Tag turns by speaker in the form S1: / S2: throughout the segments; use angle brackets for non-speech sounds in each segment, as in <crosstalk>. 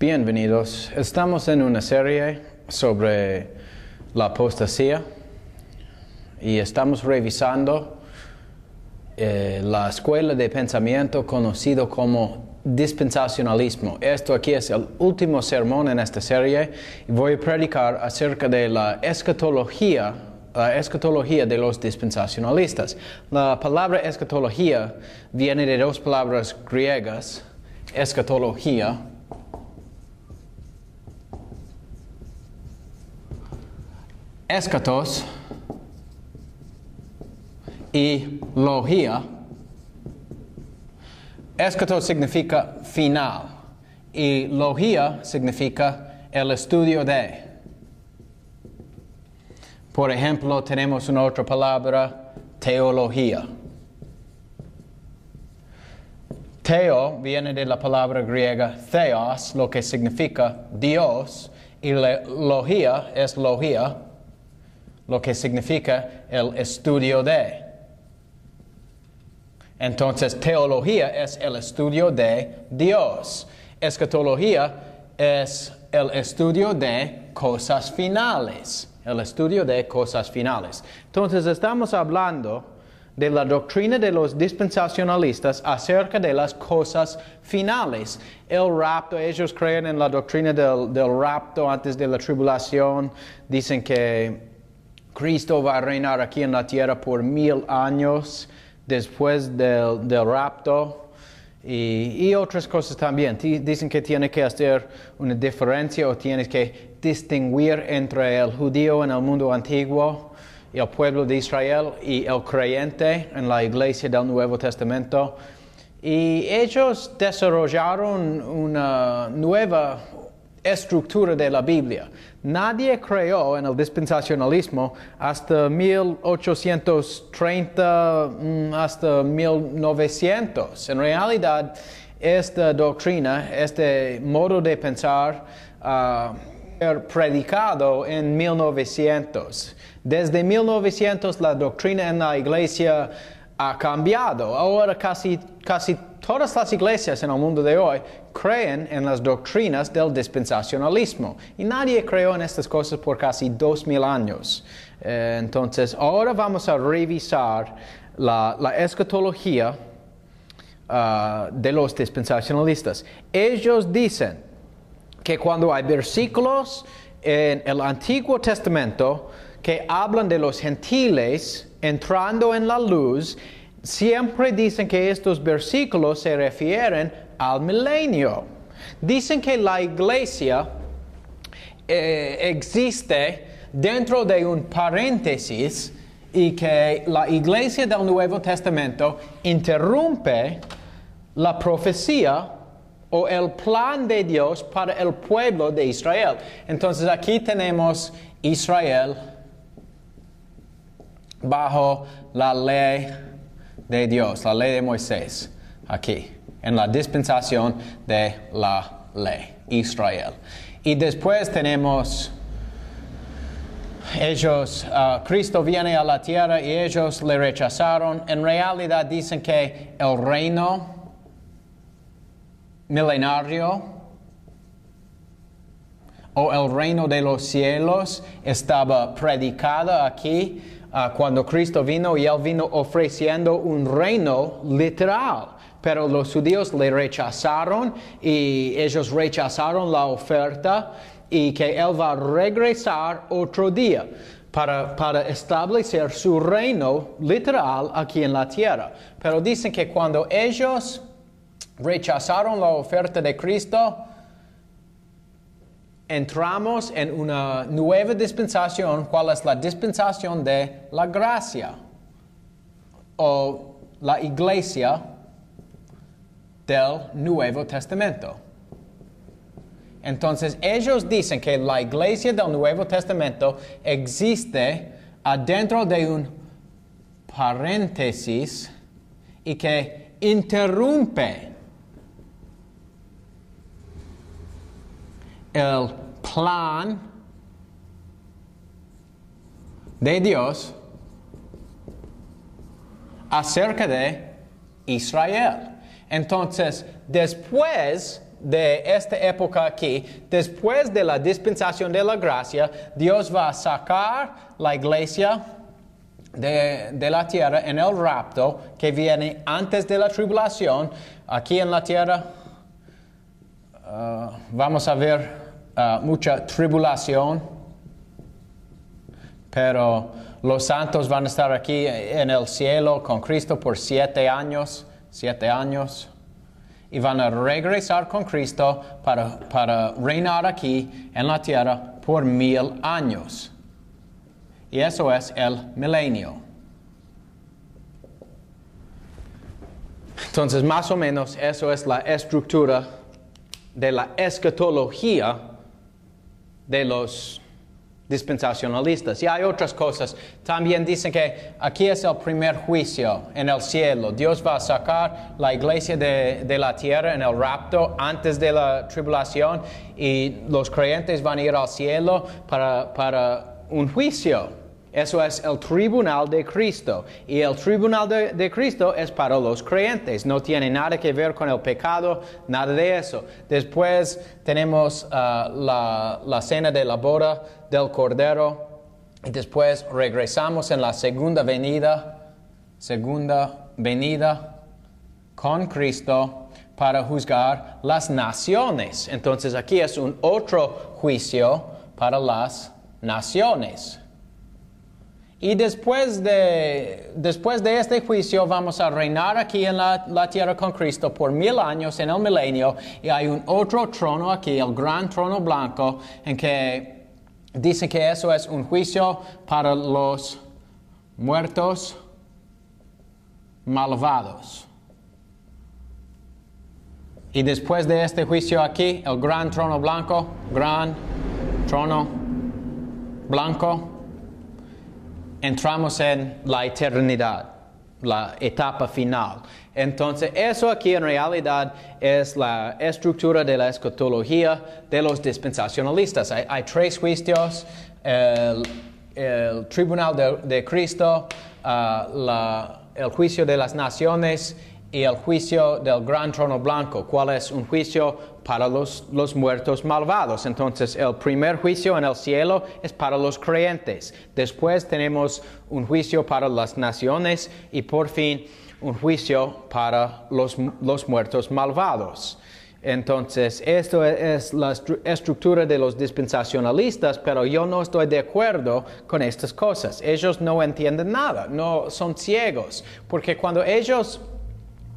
S1: Bienvenidos. Estamos en una serie sobre la apostasía y estamos revisando eh, la escuela de pensamiento conocido como dispensacionalismo. Esto aquí es el último sermón en esta serie y voy a predicar acerca de la escatología, la escatología de los dispensacionalistas. La palabra escatología viene de dos palabras griegas, escatología, escatos y logía. Escatos significa final y logía significa el estudio de. Por ejemplo, tenemos una otra palabra, teología. Teo viene de la palabra griega theos, lo que significa Dios, y logía es logía, lo que significa el estudio de. Entonces, teología es el estudio de Dios. Escatología es el estudio de cosas finales. El estudio de cosas finales. Entonces, estamos hablando de la doctrina de los dispensacionalistas acerca de las cosas finales. El rapto, ellos creen en la doctrina del, del rapto antes de la tribulación. Dicen que Cristo va a reinar aquí en la tierra por mil años después del, rapto y, otras cosas también. Dicen que tiene que hacer una diferencia o tienes que distinguir entre el judío en el mundo antiguo y el pueblo de Israel y el creyente en la iglesia del Nuevo Testamento. Y ellos desarrollaron una nueva estructura de la Biblia. Nadie creó en el dispensacionalismo hasta 1830, mm, hasta 1900. En realidad, esta doctrina, este modo de pensar, uh, predicado en 1900. Desde 1900 la doctrina en la iglesia ha cambiado. Ahora casi, todas las iglesias en el mundo de hoy creen en las doctrinas del dispensacionalismo y nadie creó en estas cosas por casi dos mil años. Eh, entonces, ahora vamos a revisar la, escatología ah, de los dispensacionalistas. Ellos dicen que cuando hay versículos en el Antiguo Testamento que hablan de los gentiles entrando en la luz, siempre dicen que estos versículos se refieren al milenio. Dicen que la iglesia eh, existe dentro de un paréntesis y que la iglesia del Nuevo Testamento interrumpe la profecía o el plan de Dios para el pueblo de Israel. Entonces aquí tenemos Israel bajo la ley de Dios, la ley de Moisés, aquí, en la dispensación de la ley, Israel. Y después tenemos ellos, uh, Cristo viene a la tierra y ellos le rechazaron. En realidad dicen que el reino milenario o el reino de los cielos estaba predicado aquí Ah, cuando Cristo vino y él vino ofreciendo un reino literal. Pero los judíos le rechazaron y ellos rechazaron la oferta y que él va a regresar otro día para, para establecer su reino literal aquí en la tierra. Pero dicen que cuando ellos rechazaron la oferta de Cristo, entramos en una nueva dispensación, cuál es la dispensación de la gracia o la iglesia del Nuevo Testamento. Entonces ellos dicen que la iglesia del Nuevo Testamento existe adentro de un paréntesis y que interrumpe el plan de Dios acerca de Israel. Entonces, después de esta época aquí, después de la dispensación de la gracia, Dios va a sacar la iglesia de, la tierra en el rapto que viene antes de la tribulación. Aquí en la tierra uh, vamos a ver uh, mucha tribulación, pero los santos van a estar aquí en el cielo con Cristo por siete años, siete años y van a regresar con Cristo para, para reinar aquí en la tierra por mil años. Y eso es el milenio. Entonces, más o menos, eso es la estructura de la escatología de los dispensacionalistas. Y hay otras cosas. También dicen que aquí es el primer juicio en el cielo. Dios va a sacar la iglesia de, la tierra en el rapto antes de la tribulación y los creyentes van a ir al cielo para, para un juicio. Eso es el tribunal de Cristo. Y el tribunal de, Cristo es para los creyentes. No tiene nada que ver con el pecado, nada de eso. Después tenemos la, la cena de la boda del Cordero. Y después regresamos en la segunda venida, segunda venida con Cristo para juzgar las naciones. Entonces aquí es un otro juicio para las naciones. Y después de, después de este juicio vamos a reinar aquí en la, la, tierra con Cristo por mil años en el milenio y hay un otro trono aquí, el gran trono blanco, en que dice que eso es un juicio para los muertos malvados. Y después de este juicio aquí, el gran trono blanco, gran trono blanco, entramos en la eternidad, la etapa final. Entonces, eso aquí en realidad es la estructura de la escatología de los dispensacionalistas. Hay, tres juicios, el, tribunal de, Cristo, uh, el juicio de las naciones y el juicio del gran trono blanco, cuál es un juicio para los, los, muertos malvados. Entonces, el primer juicio en el cielo es para los creyentes. Después tenemos un juicio para las naciones y por fin un juicio para los, los muertos malvados. Entonces, esto es la estructura de los dispensacionalistas, pero yo no estoy de acuerdo con estas cosas. Ellos no entienden nada, no son ciegos, porque cuando ellos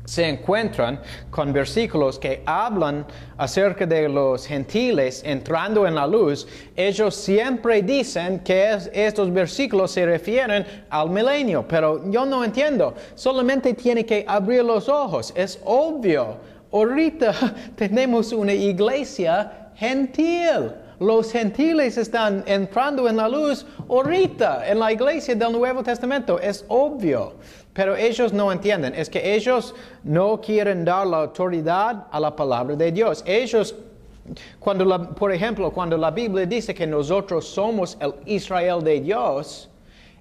S1: se encuentran con versículos que hablan acerca de los gentiles entrando en la luz, ellos siempre dicen que estos versículos se refieren al milenio, pero yo no entiendo, solamente tiene que abrir los ojos, es obvio. Ahorita <laughs> tenemos una iglesia gentil. Los gentiles están entrando en la luz ahorita en la iglesia del Nuevo Testamento, es obvio. Pero ellos no entienden, es que ellos no quieren dar la autoridad a la palabra de Dios. Ellos, cuando por ejemplo, cuando la Biblia dice que nosotros somos el Israel de Dios,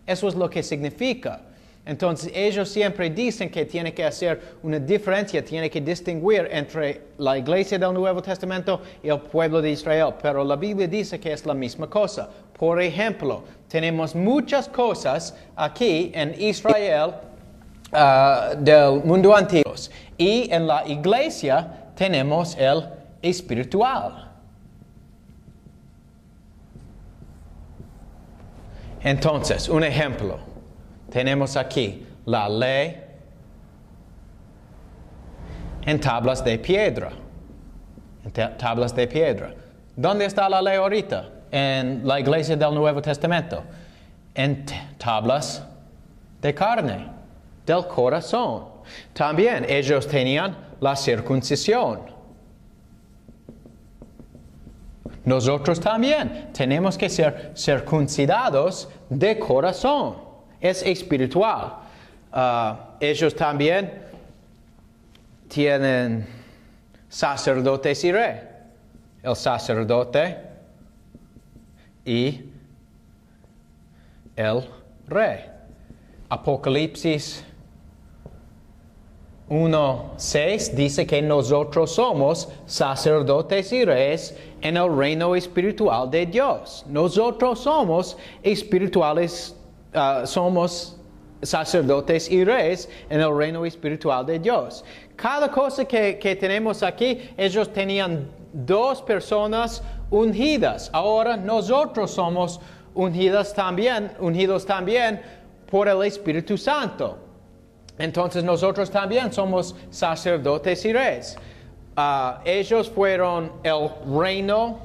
S1: eso es lo que significa. Entonces ellos siempre dicen que tiene que hacer una diferencia, tiene que distinguir entre la iglesia del Nuevo Testamento y el pueblo de Israel, pero la Biblia dice que es la misma cosa. Por ejemplo, tenemos muchas cosas aquí en Israel Uh, del mundo antiguo. Y en la iglesia tenemos el espiritual. Entonces, un ejemplo. Tenemos aquí la ley en tablas de piedra. En tablas de piedra. ¿Dónde está la ley ahorita? En la iglesia del Nuevo Testamento. En tablas de carne del corazón. También ellos tenían la circuncisión. Nosotros también tenemos que ser circuncidados de corazón. Es espiritual. Ah, ellos también tienen sacerdotes y rey. El sacerdote y el rey. Apocalipsis 1.6 dice que nosotros somos sacerdotes y reyes en el reino espiritual de Dios. Nosotros somos espirituales, ah, somos sacerdotes y reyes en el reino espiritual de Dios. Cada cosa que, que tenemos aquí, ellos tenían dos personas ungidas. Ahora nosotros somos ungidas también, ungidos también por el Espíritu Santo. Entonces nosotros también somos sacerdotes y reyes. Ah, ellos fueron el reino,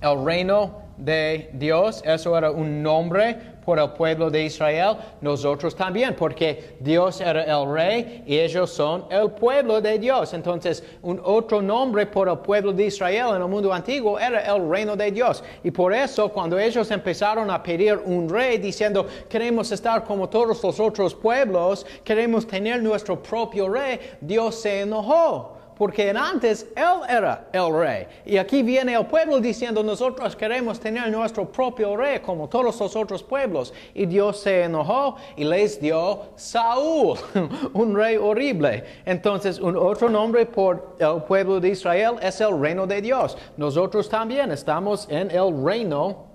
S1: el reino de Dios, eso era un nombre por el pueblo de Israel, nosotros también, porque Dios era el rey y ellos son el pueblo de Dios. Entonces, un otro nombre por el pueblo de Israel en el mundo antiguo era el reino de Dios. Y por eso, cuando ellos empezaron a pedir un rey diciendo, queremos estar como todos los otros pueblos, queremos tener nuestro propio rey, Dios se enojó porque antes Él era el rey. Y aquí viene el pueblo diciendo, nosotros queremos tener nuestro propio rey como todos los otros pueblos. Y Dios se enojó y les dio Saúl, <laughs> un rey horrible. Entonces, un otro nombre por el pueblo de Israel es el reino de Dios. Nosotros también estamos en el reino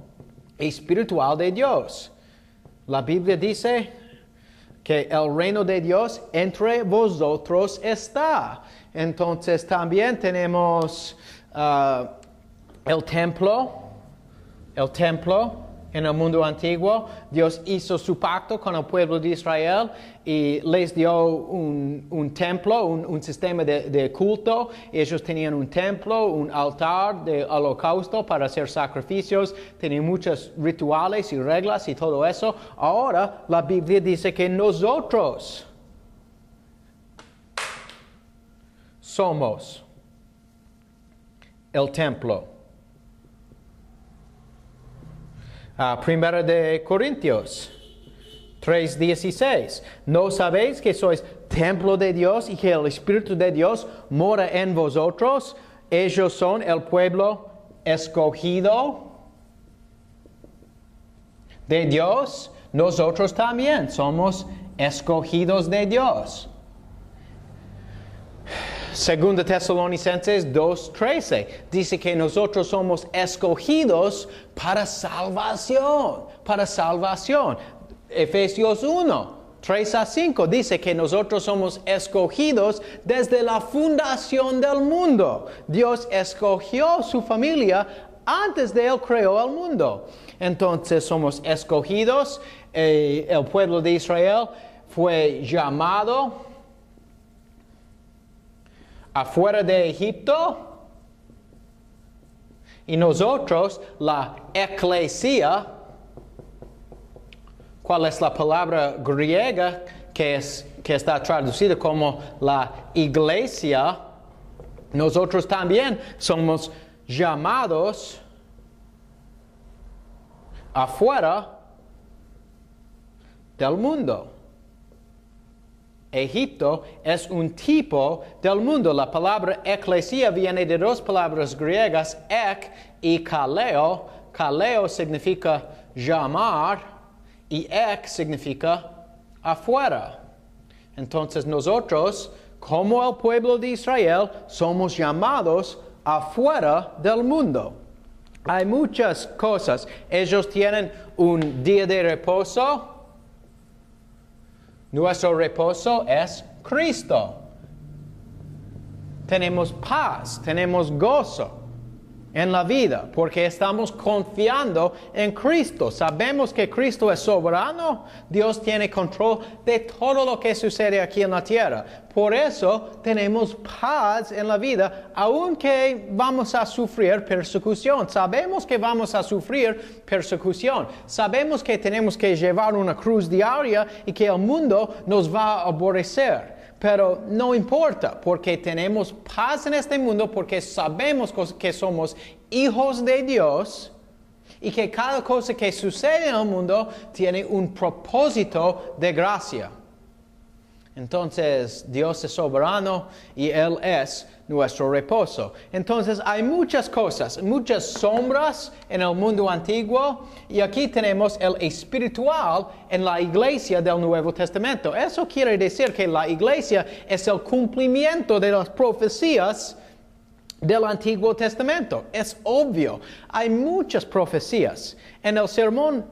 S1: espiritual de Dios. La Biblia dice que el reino de Dios entre vosotros está. Entonces también tenemos uh, el templo, el templo en el mundo antiguo. Dios hizo su pacto con el pueblo de Israel y les dio un, templo, un, sistema de, de, culto. Ellos tenían un templo, un altar de holocausto para hacer sacrificios, tenían muchos rituales y reglas y todo eso. Ahora la Biblia dice que nosotros, somos el templo. Uh, primera de Corintios 3:16. ¿No sabéis que sois templo de Dios y que el Espíritu de Dios mora en vosotros? Ellos son el pueblo escogido de Dios. Nosotros también somos escogidos de Dios. Segunda Tesalonicenses 2:13 dice que nosotros somos escogidos para salvación, para salvación. Efesios 1 3 a 5 dice que nosotros somos escogidos desde la fundación del mundo. Dios escogió su familia antes de Él creó el mundo. Entonces somos escogidos. Eh, el pueblo de Israel fue llamado afuera de Egipto. Y nosotros, la eclesia, ¿cuál es la palabra griega que, es, que está traducida como la iglesia? Nosotros también somos llamados afuera del mundo. Egipto es un tipo del mundo. La palabra eclesia viene de dos palabras griegas, ek y kaleo. Kaleo significa llamar y ek significa afuera. Entonces nosotros, como el pueblo de Israel, somos llamados afuera del mundo. Hay muchas cosas. Ellos tienen un día de reposo nuestro reposo es Cristo. Tenemos paz, tenemos gozo en la vida, porque estamos confiando en Cristo. Sabemos que Cristo es soberano, Dios tiene control de todo lo que sucede aquí en la tierra. Por eso tenemos paz en la vida, aunque vamos a sufrir persecución. Sabemos que vamos a sufrir persecución. Sabemos que tenemos que llevar una cruz diaria y que el mundo nos va a aborrecer. Pero no importa, porque tenemos paz en este mundo, porque sabemos que somos hijos de Dios y que cada cosa que sucede en el mundo tiene un propósito de gracia. Entonces, Dios es soberano y Él es nuestro reposo. Entonces, hay muchas cosas, muchas sombras en el mundo antiguo y aquí tenemos el espiritual en la iglesia del Nuevo Testamento. Eso quiere decir que la iglesia es el cumplimiento de las profecías del Antiguo Testamento. Es obvio, hay muchas profecías. En el sermón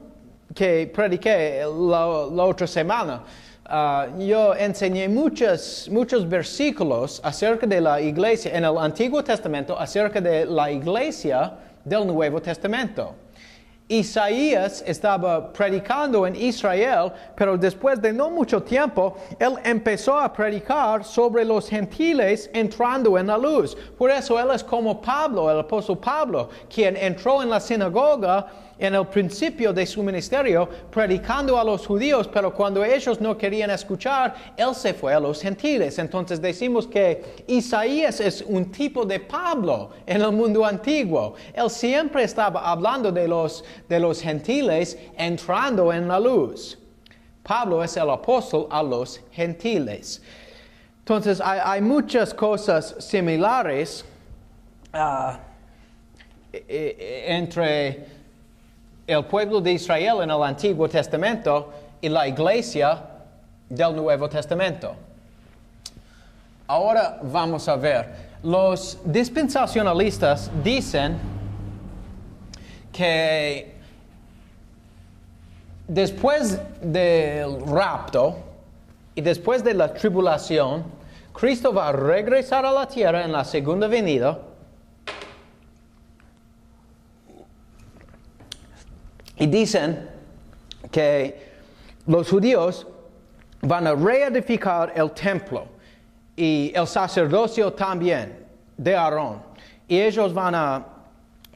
S1: que prediqué la, otra semana, ah, yo enseñé muchos, muchos versículos acerca de la iglesia en el Antiguo Testamento, acerca de la iglesia del Nuevo Testamento. Isaías estaba predicando en Israel, pero después de no mucho tiempo, él empezó a predicar sobre los gentiles entrando en la luz. Por eso él es como Pablo, el apóstol Pablo, quien entró en la sinagoga en el principio de su ministerio predicando a los judíos, pero cuando ellos no querían escuchar, él se fue a los gentiles. Entonces decimos que Isaías es un tipo de Pablo en el mundo antiguo. Él siempre estaba hablando de los, de los gentiles entrando en la luz. Pablo es el apóstol a los gentiles. Entonces hay, muchas cosas similares ah, e, e, entre el pueblo de Israel en el Antiguo Testamento y la iglesia del Nuevo Testamento. Ahora vamos a ver. Los dispensacionalistas dicen que después del rapto y después de la tribulación, Cristo va a regresar a la tierra en la segunda venida Y dicen que los judíos van a reedificar el templo y el sacerdocio también de Aarón. Y ellos van a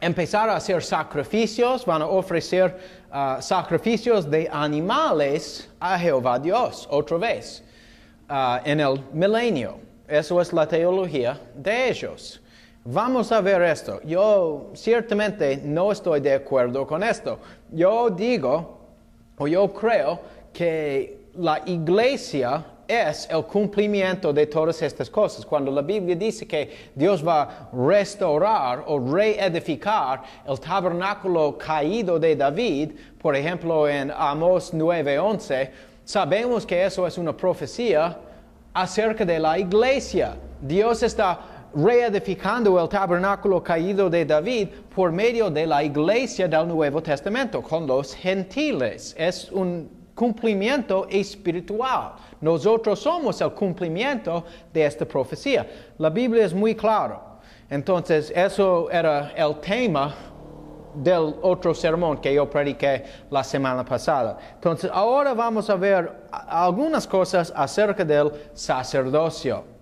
S1: empezar a hacer sacrificios, van a ofrecer uh, sacrificios de animales a Jehová Dios otra vez uh, en el milenio. Eso es la teología de ellos. Vamos a ver esto. Yo ciertamente no estoy de acuerdo con esto. Yo digo, o yo creo, que la iglesia es el cumplimiento de todas estas cosas. Cuando la Biblia dice que Dios va a restaurar o reedificar el tabernáculo caído de David, por ejemplo en Amos 9:11, sabemos que eso es una profecía acerca de la iglesia. Dios está reedificando el tabernáculo caído de David por medio de la iglesia del Nuevo Testamento con los gentiles. Es un cumplimiento espiritual. Nosotros somos el cumplimiento de esta profecía. La Biblia es muy clara. Entonces, eso era el tema del otro sermón que yo prediqué la semana pasada. Entonces, ahora vamos a ver algunas cosas acerca del sacerdocio.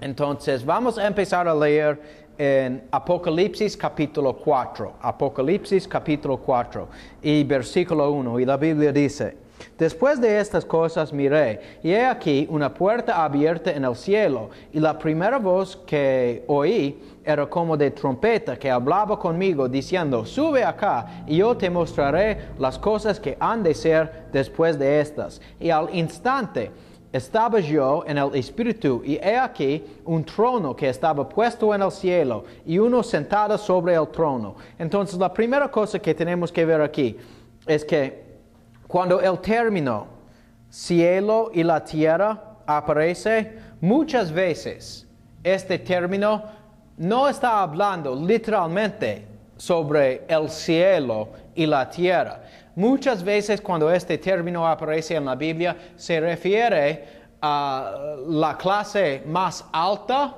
S1: Entonces, vamos a empezar a leer en Apocalipsis capítulo 4. Apocalipsis capítulo 4 y versículo 1. Y la Biblia dice, Después de estas cosas miré, y he aquí una puerta abierta en el cielo, y la primera voz que oí era como de trompeta que hablaba conmigo, diciendo, sube acá, y yo te mostraré las cosas que han de ser después de estas. Y al instante, estaba yo en el Espíritu, y he aquí un trono que estaba puesto en el cielo, y uno sentado sobre el trono. Entonces, la primera cosa que tenemos que ver aquí es que cuando el término cielo y la tierra aparece, muchas veces este término no está hablando literalmente sobre el cielo y la tierra, Muchas veces cuando este término aparece en la Biblia se refiere a la clase más alta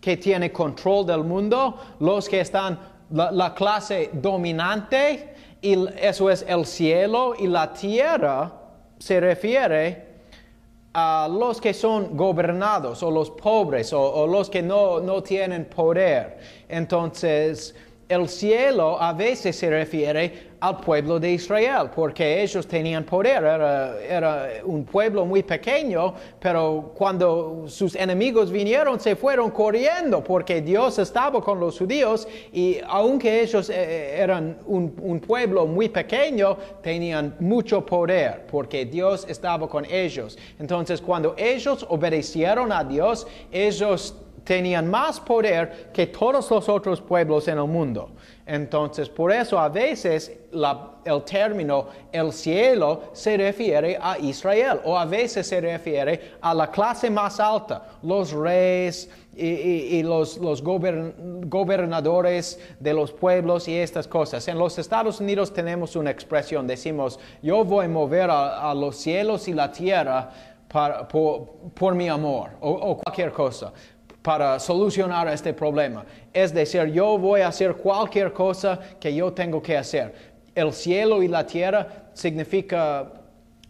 S1: que tiene control del mundo, los que están, la, clase dominante, y eso es el cielo y la tierra, se refiere a los que son gobernados o los pobres o, los que no, no tienen poder. Entonces, el cielo a veces se refiere al pueblo de Israel, porque ellos tenían poder, era, un pueblo muy pequeño, pero cuando sus enemigos vinieron se fueron corriendo, porque Dios estaba con los judíos y aunque ellos eh, eran un, un pueblo muy pequeño, tenían mucho poder, porque Dios estaba con ellos. Entonces cuando ellos obedecieron a Dios, ellos tenían más poder que todos los otros pueblos en el mundo. Entonces, por eso a veces el término el cielo se refiere a Israel o a veces se refiere a la clase más alta, los reyes y, los, gobernadores de los pueblos y estas cosas. En los Estados Unidos tenemos una expresión, decimos, yo voy a mover a, los cielos y la tierra por, mi amor o cualquier cosa para solucionar este problema. Es decir, yo voy a hacer cualquier cosa que yo tengo que hacer. El cielo y la tierra significa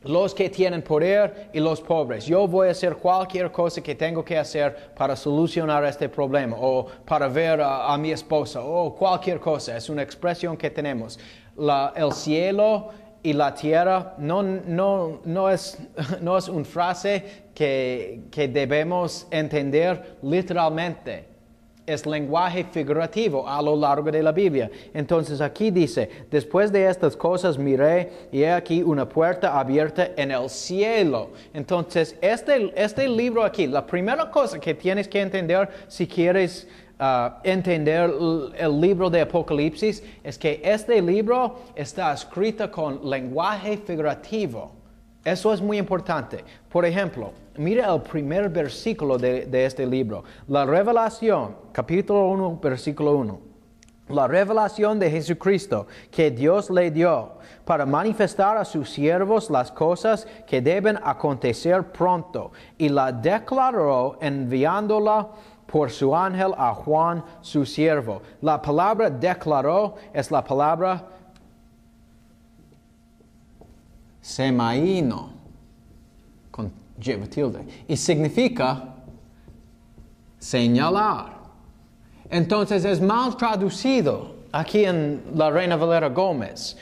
S1: los que tienen poder y los pobres. Yo voy a hacer cualquier cosa que tengo que hacer para solucionar este problema o para ver a, mi esposa o cualquier cosa. Es una expresión que tenemos. el cielo y la tierra no, no, no, es, <laughs> no es una frase que, que debemos entender literalmente. Es lenguaje figurativo a lo largo de la Biblia. Entonces aquí dice, después de estas cosas miré y he aquí una puerta abierta en el cielo. Entonces este, este libro aquí, la primera cosa que tienes que entender si quieres Uh, entender el libro de Apocalipsis es que este libro está escrito con lenguaje figurativo. Eso es muy importante. Por ejemplo, mira el primer versículo de, este libro. La revelación, capítulo 1, versículo 1. La revelación de Jesucristo que Dios le dio para manifestar a sus siervos las cosas que deben acontecer pronto y la declaró enviándola por su ángel a Juan su siervo. La palabra declaró es la palabra semaíno con tilde y significa señalar. Entonces es mal traducido aquí en la Reina Valera Gómez.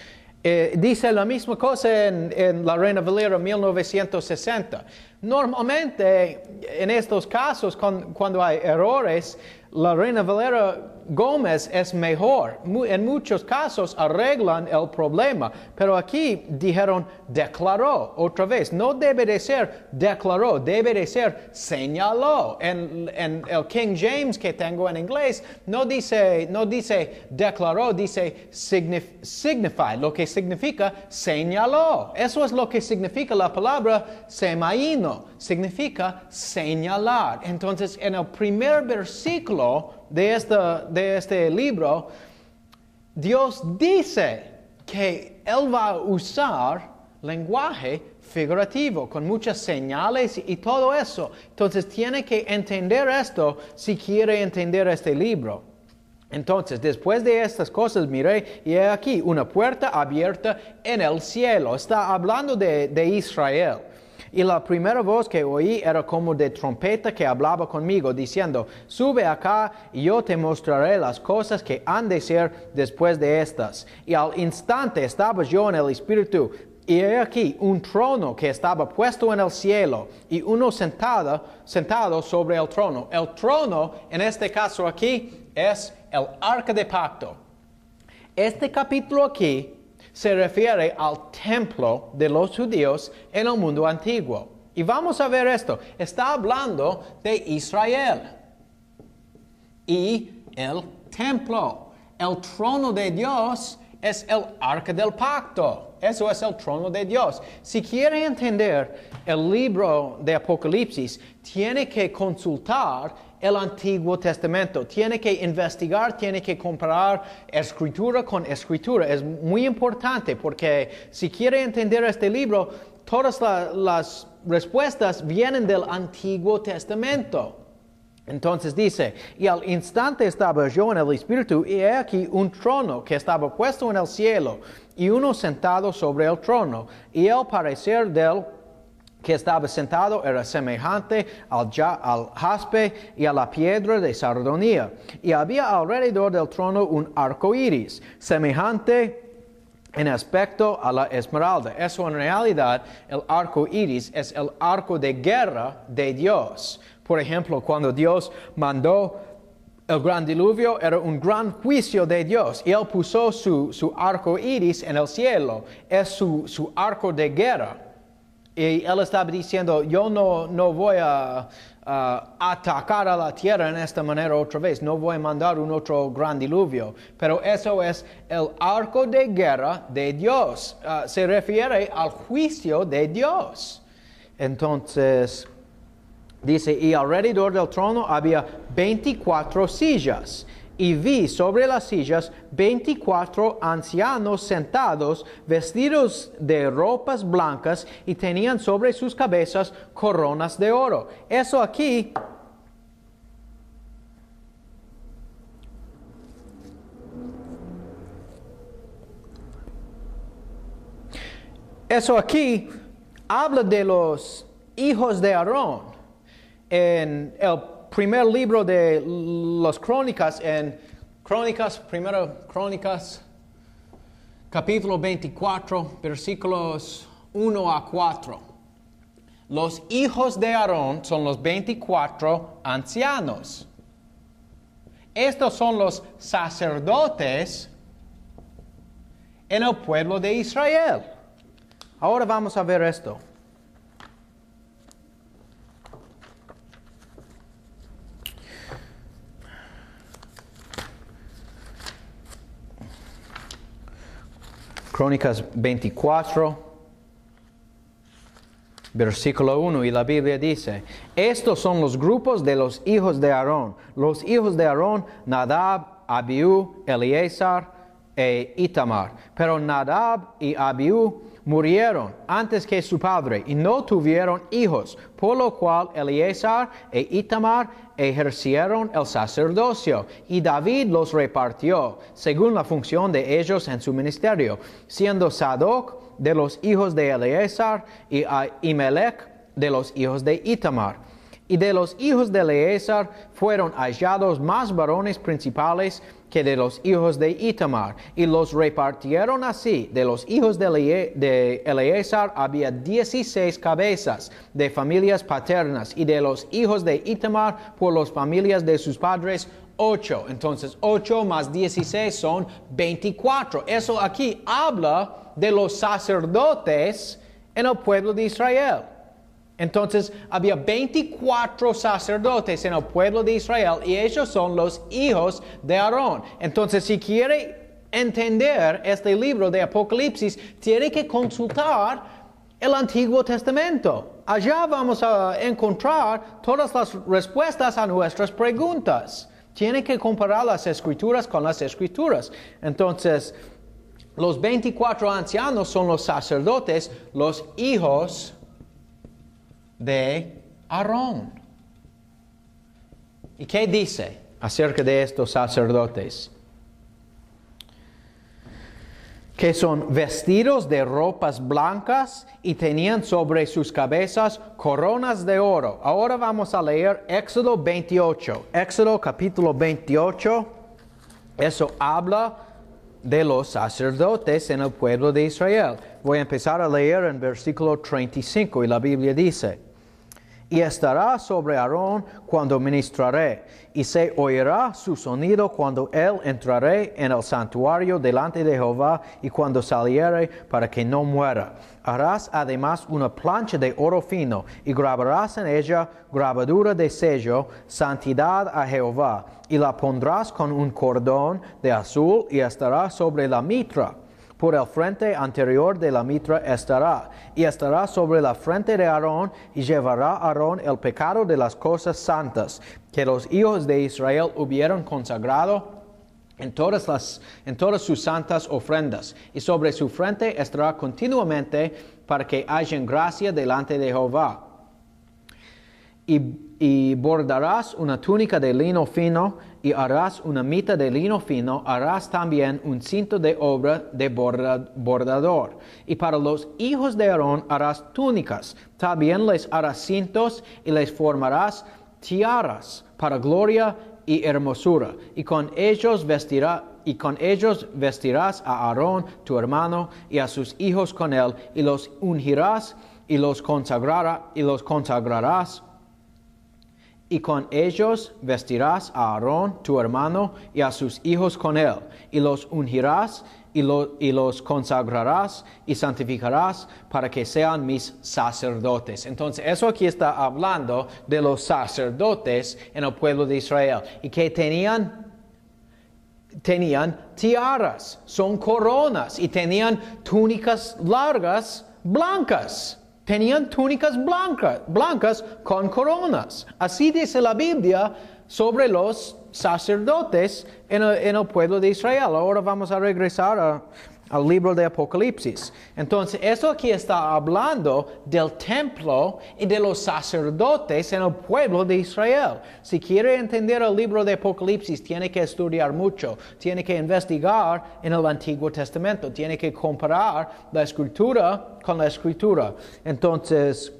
S1: Eh, dice la misma cosa en, en, la Reina Valera 1960. Normalmente, en estos casos, cuando hay errores, la Reina Valera Gómez es mejor. En muchos casos arreglan el problema, pero aquí dijeron declaró otra vez. No debe de ser declaró, debe de ser señaló. En, el King James que tengo en inglés no dice, no dice declaró, dice signify, lo que significa señaló. Eso es lo que significa la palabra semaíno, significa señalar. Entonces, en el primer versículo, de, esta, de este libro, Dios dice que Él va a usar lenguaje figurativo, con muchas señales y todo eso. Entonces tiene que entender esto si quiere entender este libro. Entonces, después de estas cosas, miré y he aquí una puerta abierta en el cielo. Está hablando de, de Israel. Y la primera voz que oí era como de trompeta que hablaba conmigo, diciendo, sube acá y yo te mostraré las cosas que han de ser después de estas. Y al instante estaba yo en el Espíritu. Y he aquí un trono que estaba puesto en el cielo y uno sentado, sentado sobre el trono. El trono, en este caso aquí, es el arca de pacto. Este capítulo aquí se refiere al templo de los judíos en el mundo antiguo. Y vamos a ver esto. Está hablando de Israel y el templo. El trono de Dios es el arca del pacto. Eso es el trono de Dios. Si quiere entender el libro de Apocalipsis, tiene que consultar el Antiguo Testamento. Tiene que investigar, tiene que comparar escritura con escritura. Es muy importante porque si quiere entender este libro, todas las respuestas vienen del Antiguo Testamento. Entonces dice, y al instante estaba yo en el Espíritu, y he aquí un trono que estaba puesto en el cielo, y uno sentado sobre el trono, y el parecer del que estaba sentado era semejante al, jaspe y a la piedra de sardonía. Y había alrededor del trono un arco iris, semejante en aspecto a la esmeralda. Eso en realidad, el arco iris es el arco de guerra de Dios. Por ejemplo, cuando Dios mandó el gran diluvio, era un gran juicio de Dios. Y él puso su, arco iris en el cielo. Es su arco de guerra. Y él estaba diciendo, yo no, no voy a, atacar a la tierra en esta manera otra vez, no voy a mandar un otro gran diluvio. Pero eso es el arco de guerra de Dios. Ah, se refiere al juicio de Dios. Entonces, dice, y alrededor del trono había 24 sillas y vi sobre las sillas veinticuatro ancianos sentados, vestidos de ropas blancas y tenían sobre sus cabezas coronas de oro. Eso aquí Eso aquí habla de los hijos de Aarón. En el primer libro de las crónicas, en Crónicas, primero Crónicas, capítulo 24, versículos 1 a 4. Los hijos de Aarón son los 24 ancianos. Estos son los sacerdotes en el pueblo de Israel. Ahora vamos a ver esto. Crónicas 24, versículo 1, y la Biblia dice, estos son los grupos de los hijos de Aarón. Los hijos de Aarón, Nadab, Abiú, Eleazar e Itamar. Pero Nadab y Abiú murieron antes que su padre y no tuvieron hijos, por lo cual Eleazar e Itamar ejercieron el sacerdocio y David los repartió según la función de ellos en su ministerio, siendo Sadoc de los hijos de Eleazar y Imelech de los hijos de Itamar. Y de los hijos de Eleazar fueron hallados más varones principales que de los hijos de Itamar, y los repartieron así. De los hijos de Eleazar había dieciséis cabezas de familias paternas, y de los hijos de Itamar por las familias de sus padres, ocho. Entonces, ocho más dieciséis son veinticuatro. Eso aquí habla de los sacerdotes en el pueblo de Israel. Entonces había 24 sacerdotes en el pueblo de Israel y ellos son los hijos de Aarón. Entonces si quiere entender este libro de Apocalipsis, tiene que consultar el Antiguo Testamento. Allá vamos a encontrar todas las respuestas a nuestras preguntas. Tiene que comparar las escrituras con las escrituras. Entonces, los 24 ancianos son los sacerdotes, los hijos de Aarón. ¿Y qué dice acerca de estos sacerdotes? que son vestidos de ropas blancas y tenían sobre sus cabezas coronas de oro. Ahora vamos a leer Éxodo 28. Éxodo capítulo 28. Eso habla de los sacerdotes en el pueblo de Israel. Voy a empezar a leer en versículo 35 y la Biblia dice, y estará sobre Aarón cuando ministraré, y se oirá su sonido cuando él entraré en el santuario delante de Jehová y cuando saliere para que no muera. Harás además una plancha de oro fino y grabarás en ella grabadura de sello, santidad a Jehová, y la pondrás con un cordón de azul y estará sobre la mitra por el frente anterior de la mitra estará, y estará sobre la frente de Aarón, y llevará Aarón el pecado de las cosas santas que los hijos de Israel hubieron consagrado en todas, las, en todas sus santas ofrendas, y sobre su frente estará continuamente para que haya gracia delante de Jehová. Bordarás una túnica de lino fino y harás una mita de lino fino, harás también un cinto de obra de bordador. Y para los hijos de Aarón harás túnicas, también les harás cintos y les formarás tiaras para gloria y hermosura. Y con ellos vestirá y con ellos vestirás a Aarón, tu hermano, y a sus hijos con él, y los ungirás y los consagrará, y los consagrarás y con ellos vestirás a Aarón, tu hermano, y a sus hijos con él, y los ungirás y, y, los consagrarás y santificarás para que sean mis sacerdotes. Entonces, eso aquí está hablando de los sacerdotes en el pueblo de Israel y que tenían tenían tiaras, son coronas y tenían túnicas largas blancas. Tenían túnicas blancas, blancas con coronas. Así dice la Biblia sobre los sacerdotes en el, pueblo de Israel. Ahora vamos a regresar a, al libro de Apocalipsis. Entonces, eso aquí está hablando del templo y de los sacerdotes en el pueblo de Israel. Si quiere entender el libro de Apocalipsis, tiene que estudiar mucho, tiene que investigar en el Antiguo Testamento, tiene que comparar la escritura con la escritura. Entonces,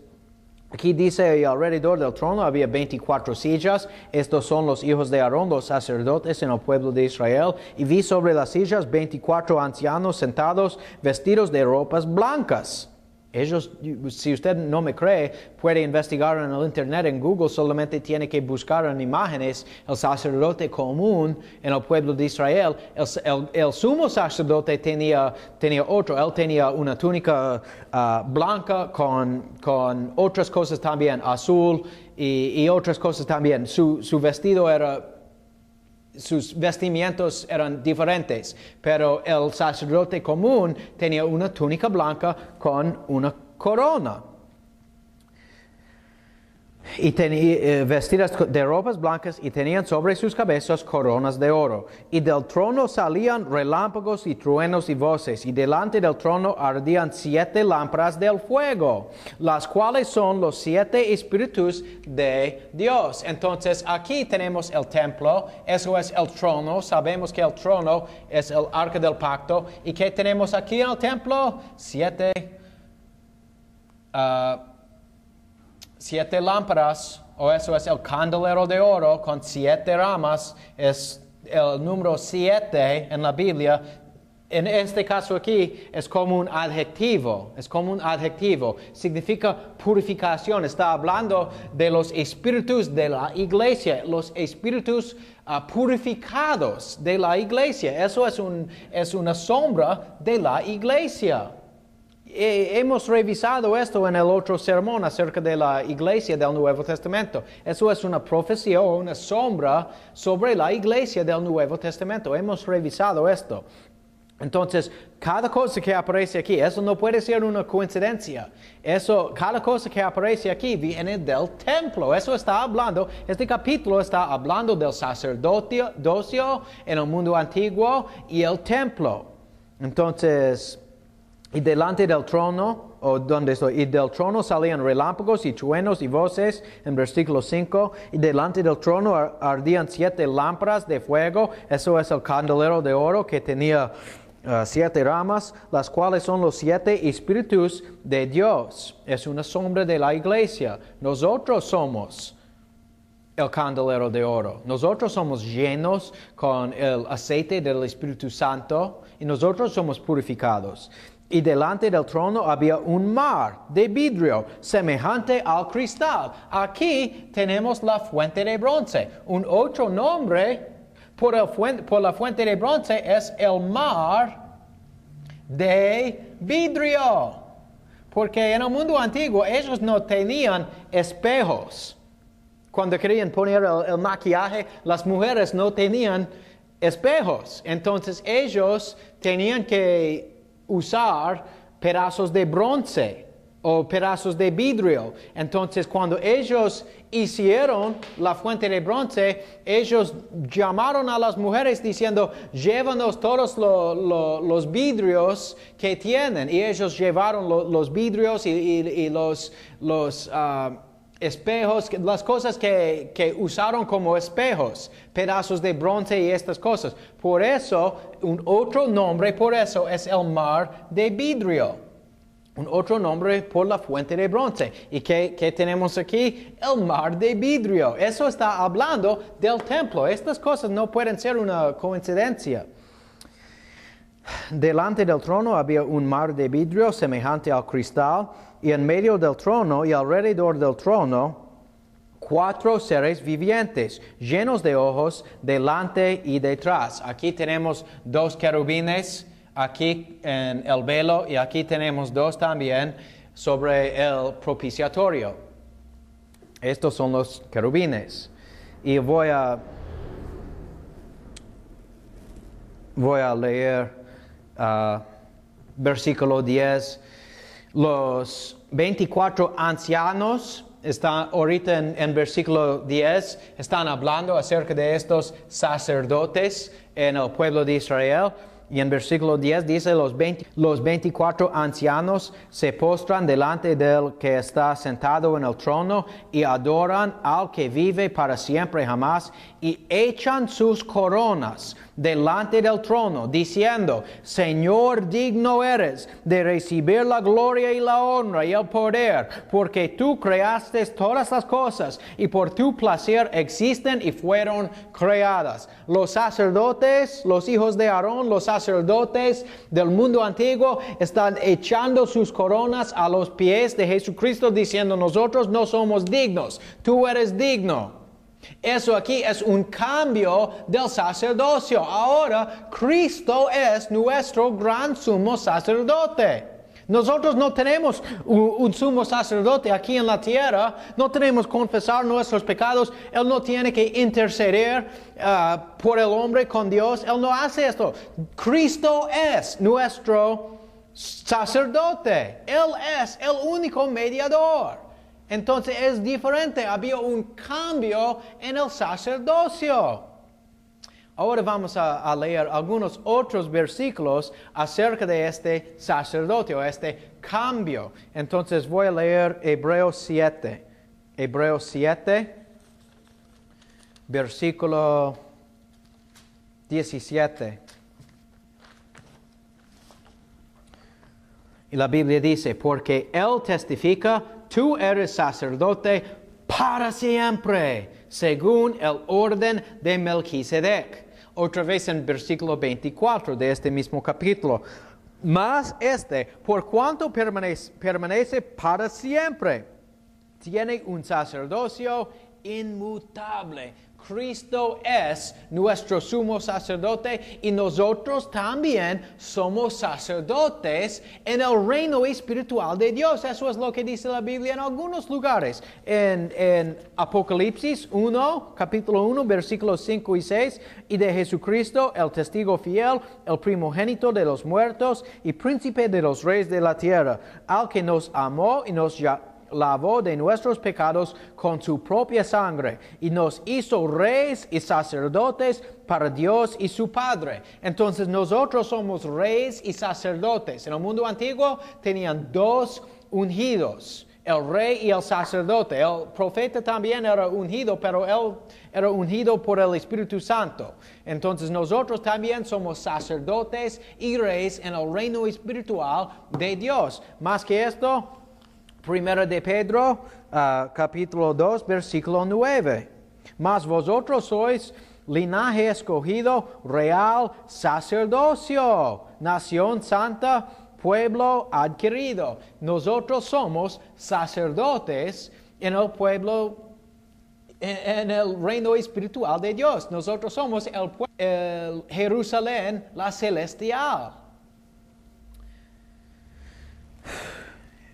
S1: Aquí dice, alrededor del trono había 24 sillas. Estos son los hijos de Aarón, los sacerdotes en el pueblo de Israel. Y vi sobre las sillas 24 ancianos sentados, vestidos de ropas blancas. Ellos, si usted no me cree, puede investigar en el internet, en Google, solamente tiene que buscar en imágenes el sacerdote común en el pueblo de Israel. El, sumo sacerdote tenía, tenía otro, él tenía una túnica ah, blanca con, con, otras cosas también, azul y, otras cosas también. Su, su vestido era sus vestimientos eran diferentes, pero el sacerdote común tenía una túnica blanca con una corona y eh, vestidas de ropas blancas y tenían sobre sus cabezas coronas de oro. Y del trono salían relámpagos y truenos y voces, y delante del trono ardían siete lámparas del fuego, las cuales son los siete espíritus de Dios. Entonces aquí tenemos el templo, eso es el trono, sabemos que el trono es el arca del pacto, y que tenemos aquí en el templo siete... Uh, siete lámparas, o eso es el candelero de oro con siete ramas, es el número siete en la Biblia. En este caso aquí es como un adjetivo, es como un adjetivo, significa purificación, está hablando de los espíritus de la iglesia, los espíritus ah, purificados de la iglesia, eso es, un, es una sombra de la iglesia hemos revisado esto en el otro sermón acerca de la iglesia del Nuevo Testamento. Eso es una profecía o una sombra sobre la iglesia del Nuevo Testamento. Hemos revisado esto. Entonces, cada cosa que aparece aquí, eso no puede ser una coincidencia. Eso, cada cosa que aparece aquí viene del templo. Eso está hablando, este capítulo está hablando del sacerdocio en el mundo antiguo y el templo. Entonces, y delante del trono, o donde estoy, y del trono salían relámpagos y truenos y voces, en versículo 5, y delante del trono ardían siete lámparas de fuego, eso es el candelero de oro que tenía uh, siete ramas, las cuales son los siete espíritus de Dios. Es una sombra de la iglesia. Nosotros somos el candelero de oro. Nosotros somos llenos con el aceite del Espíritu Santo y nosotros somos purificados y delante del trono había un mar de vidrio semejante al cristal. Aquí tenemos la fuente de bronce. Un otro nombre por, la fuente de bronce es el mar de vidrio. Porque en el mundo antiguo ellos no tenían espejos. Cuando querían poner el maquillaje, las mujeres no tenían espejos. Entonces ellos tenían que usar pedazos de bronce o pedazos de vidrio. Entonces, cuando ellos hicieron la fuente de bronce, ellos llamaron a las mujeres diciendo, llévanos todos los vidrios que tienen. Y ellos llevaron los vidrios y, los, los, ah, espejos, las cosas que, que, usaron como espejos, pedazos de bronce y estas cosas. Por eso, un otro nombre por eso es el mar de vidrio. Un otro nombre por la fuente de bronce. ¿Y qué, qué tenemos aquí? El mar de vidrio. Eso está hablando del templo. Estas cosas no pueden ser una coincidencia. Delante del trono había un mar de vidrio semejante al cristal y en medio del trono y alrededor del trono cuatro seres vivientes llenos de ojos delante y detrás. Aquí tenemos dos querubines, aquí en el velo y aquí tenemos dos también sobre el propiciatorio. Estos son los querubines. Y voy a voy a leer uh, versículo 10 los 24 ancianos están ahorita en, versículo 10, están hablando acerca de estos sacerdotes en el pueblo de Israel. Y en versículo 10 dice, los, 20, los 24 ancianos se postran delante del que está sentado en el trono y adoran al que vive para siempre jamás y echan sus coronas delante del trono, diciendo, Señor, digno eres de recibir la gloria y la honra y el poder, porque tú creaste todas las cosas y por tu placer existen y fueron creadas. Los sacerdotes, los hijos de Aarón, los sacerdotes del mundo antiguo están echando sus coronas a los pies de Jesucristo, diciendo, nosotros no somos dignos, tú eres digno. Eso aquí es un cambio del sacerdocio. Ahora Cristo es nuestro gran sumo sacerdote. Nosotros no tenemos un, sumo sacerdote aquí en la tierra, no tenemos que confesar nuestros pecados, Él no tiene que interceder uh, por el hombre con Dios, Él no hace esto. Cristo es nuestro sacerdote, Él es el único mediador. Entonces es diferente, había un cambio en el sacerdocio. Ahora vamos a, leer algunos otros versículos acerca de este sacerdocio, este cambio. Entonces voy a leer Hebreos 7. Hebreos 7, versículo 17. Y la Biblia dice, porque Él testifica tú eres sacerdote para siempre, según el orden de Melquisedec. Otra vez en versículo 24 de este mismo capítulo. Mas este, por cuanto permanece, permanece para siempre, tiene un sacerdocio inmutable Cristo es nuestro sumo sacerdote y nosotros también somos sacerdotes en el reino espiritual de Dios. Eso es lo que dice la Biblia en algunos lugares. En, Apocalipsis 1, capítulo 1, versículos 5 y 6, y de Jesucristo, el testigo fiel, el primogénito de los muertos y príncipe de los reyes de la tierra, al que nos amó y nos lavó de nuestros pecados con su propia sangre y nos hizo reyes y sacerdotes para Dios y su Padre. Entonces nosotros somos reyes y sacerdotes. En el mundo antiguo tenían dos ungidos, el rey y el sacerdote. El profeta también era ungido, pero él era ungido por el Espíritu Santo. Entonces nosotros también somos sacerdotes y reyes en el reino espiritual de Dios. Más que esto, Primera de Pedro, uh, capítulo 2, versículo 9. Mas vosotros sois linaje escogido, real sacerdocio, nación santa, pueblo adquirido. Nosotros somos sacerdotes en el pueblo, en, el reino espiritual de Dios. Nosotros somos el, el Jerusalén, la celestial.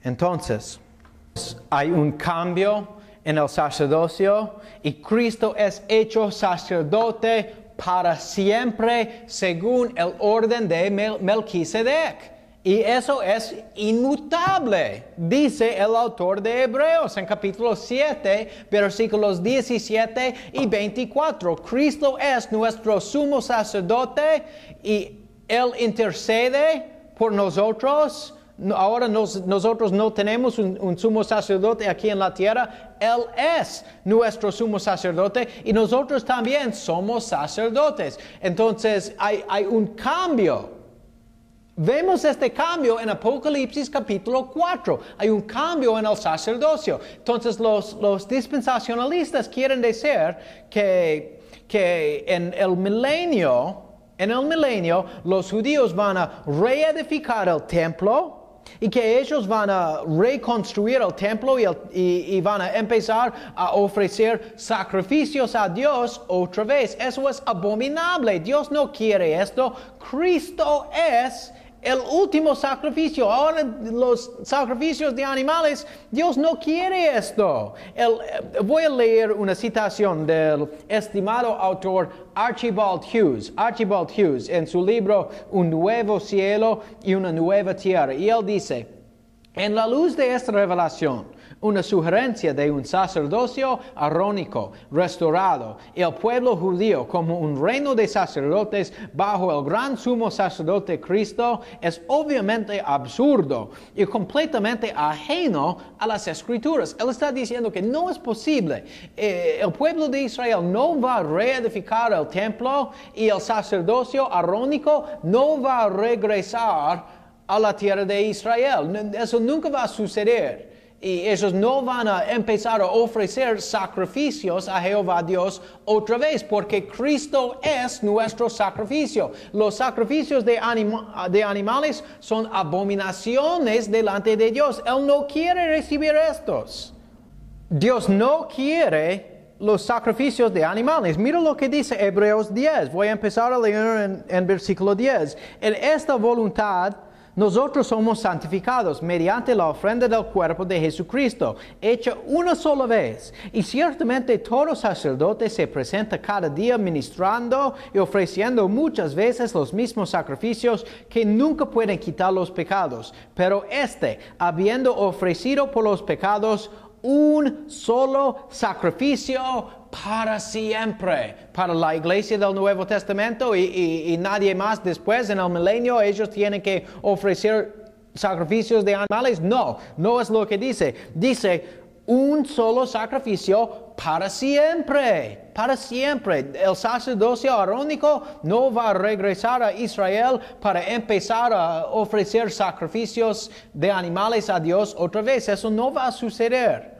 S1: Entonces, hay un cambio en el sacerdocio y Cristo es hecho sacerdote para siempre según el orden de Melquisedec. Y eso es inmutable, dice el autor de Hebreos en capítulo 7, versículos 17 y 24. Cristo es nuestro sumo sacerdote y Él intercede por nosotros ahora nosotros no tenemos un, sumo sacerdote aquí en la tierra, Él es nuestro sumo sacerdote y nosotros también somos sacerdotes. Entonces hay, hay un cambio. Vemos este cambio en Apocalipsis capítulo 4. Hay un cambio en el sacerdocio. Entonces los, los dispensacionalistas quieren decir que, que en el milenio, en el milenio, los judíos van a reedificar el templo y que ellos van a reconstruir el templo y, y, van a empezar a ofrecer sacrificios a Dios otra vez. Eso es abominable. Dios no quiere esto. Cristo es el último sacrificio. Ahora los sacrificios de animales, Dios no quiere esto. Eh, voy a leer una citación del estimado autor Archibald Hughes, Archibald Hughes, en su libro Un nuevo cielo y una nueva tierra. Y él dice, en la luz de esta revelación, una sugerencia de un sacerdocio arónico restaurado, el pueblo judío como un reino de sacerdotes bajo el gran sumo sacerdote Cristo es obviamente absurdo y completamente ajeno a las escrituras. Él está diciendo que no es posible. Eh, el pueblo de Israel no va a reedificar el templo y el sacerdocio arónico no va a regresar a la tierra de Israel. Eso nunca va a suceder y ellos no van a empezar a ofrecer sacrificios a Jehová Dios otra vez, porque Cristo es nuestro sacrificio. Los sacrificios de, de, animales son abominaciones delante de Dios. Él no quiere recibir estos. Dios no quiere los sacrificios de animales. Mira lo que dice Hebreos 10. Voy a empezar a leer en, en versículo 10. En esta voluntad nosotros somos santificados mediante la ofrenda del cuerpo de Jesucristo, hecha una sola vez. Y ciertamente todo sacerdote se presenta cada día ministrando y ofreciendo muchas veces los mismos sacrificios que nunca pueden quitar los pecados. Pero este, habiendo ofrecido por los pecados un solo sacrificio para siempre, para la iglesia del Nuevo Testamento y, nadie más después en el milenio, ellos tienen que ofrecer sacrificios de animales. No, no es lo que dice. Dice un solo sacrificio para siempre, para siempre. El sacerdocio arónico no va a regresar a Israel para empezar a ofrecer sacrificios de animales a Dios otra vez. Eso no va a suceder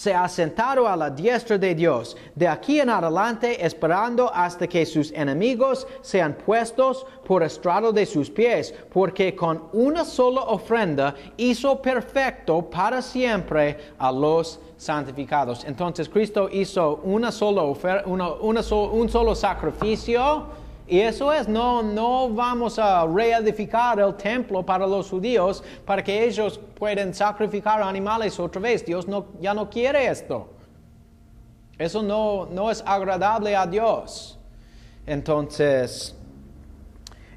S1: se ha sentado a la diestra de Dios, de aquí en adelante esperando hasta que sus enemigos sean puestos por estrado de sus pies, porque con una sola ofrenda hizo perfecto para siempre a los santificados. Entonces Cristo hizo una sola un solo sacrificio y eso es, no, no vamos a reedificar el templo para los judíos para que ellos puedan sacrificar animales otra vez. Dios no, ya no quiere esto. Eso no, no es agradable a Dios. Entonces,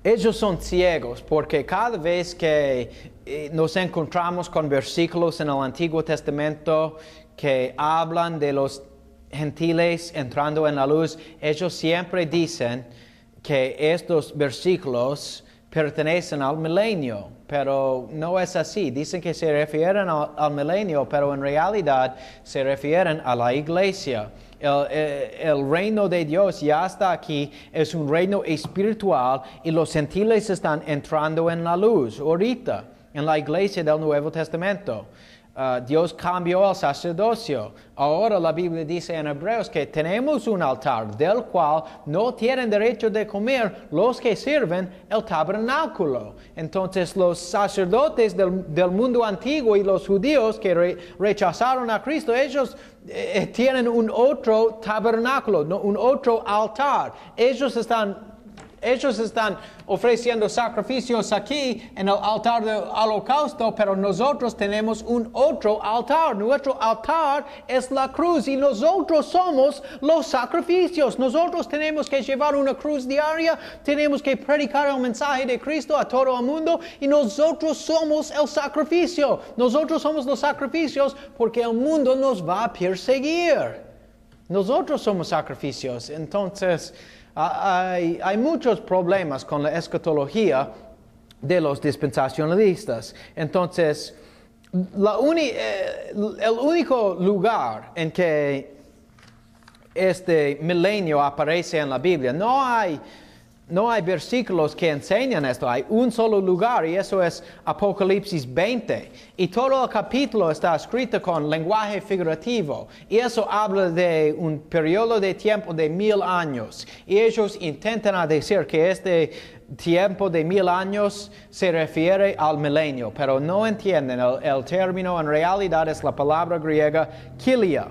S1: ellos son ciegos porque cada vez que eh, nos encontramos con versículos en el Antiguo Testamento que hablan de los gentiles entrando en la luz, ellos siempre dicen, que estos versículos pertenecen al milenio, pero no es así. Dicen que se refieren al, milenio, pero en realidad se refieren a la iglesia. El, eh, el, reino de Dios ya está aquí, es un reino espiritual y los gentiles están entrando en la luz ahorita, en la iglesia del Nuevo Testamento. Uh, Dios cambió el sacerdocio. Ahora la Biblia dice en Hebreos que tenemos un altar del cual no tienen derecho de comer los que sirven el tabernáculo. Entonces los sacerdotes del, mundo antiguo y los judíos que rechazaron a Cristo, ellos eh, tienen un otro tabernáculo, un otro altar. Ellos están ellos están ofreciendo sacrificios aquí en el altar del holocausto, pero nosotros tenemos un otro altar. Nuestro altar es la cruz y nosotros somos los sacrificios. Nosotros tenemos que llevar una cruz diaria, tenemos que predicar el mensaje de Cristo a todo el mundo y nosotros somos el sacrificio. Nosotros somos los sacrificios porque el mundo nos va a perseguir. Nosotros somos sacrificios. Entonces, hay, muchos problemas con la escatología de los dispensacionalistas. Entonces, eh, el único lugar en que este milenio aparece en la Biblia, no hay no hay versículos que enseñan esto, hay un solo lugar y eso es Apocalipsis 20. Y todo el capítulo está escrito con lenguaje figurativo y eso habla de un periodo de tiempo de mil años. Y ellos intentan decir que este tiempo de mil años se refiere al milenio, pero no entienden el, término, en realidad es la palabra griega kilia.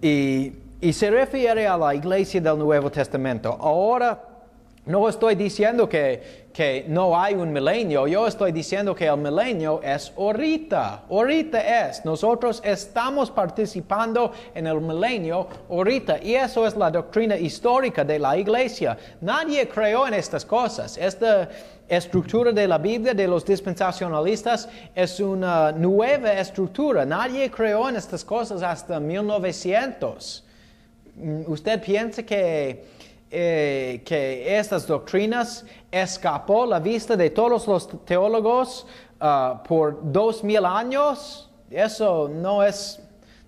S1: Y, y se refiere a la iglesia del Nuevo Testamento. Ahora, no estoy diciendo que, que, no hay un milenio, yo estoy diciendo que el milenio es ahorita, ahorita es. Nosotros estamos participando en el milenio ahorita y eso es la doctrina histórica de la iglesia. Nadie creó en estas cosas. Esta estructura de la Biblia de los dispensacionalistas es una nueva estructura. Nadie creó en estas cosas hasta 1900. Mm, ¿Usted piensa que eh, que estas doctrinas escapó la vista de todos los teólogos uh, por dos mil años, eso no es,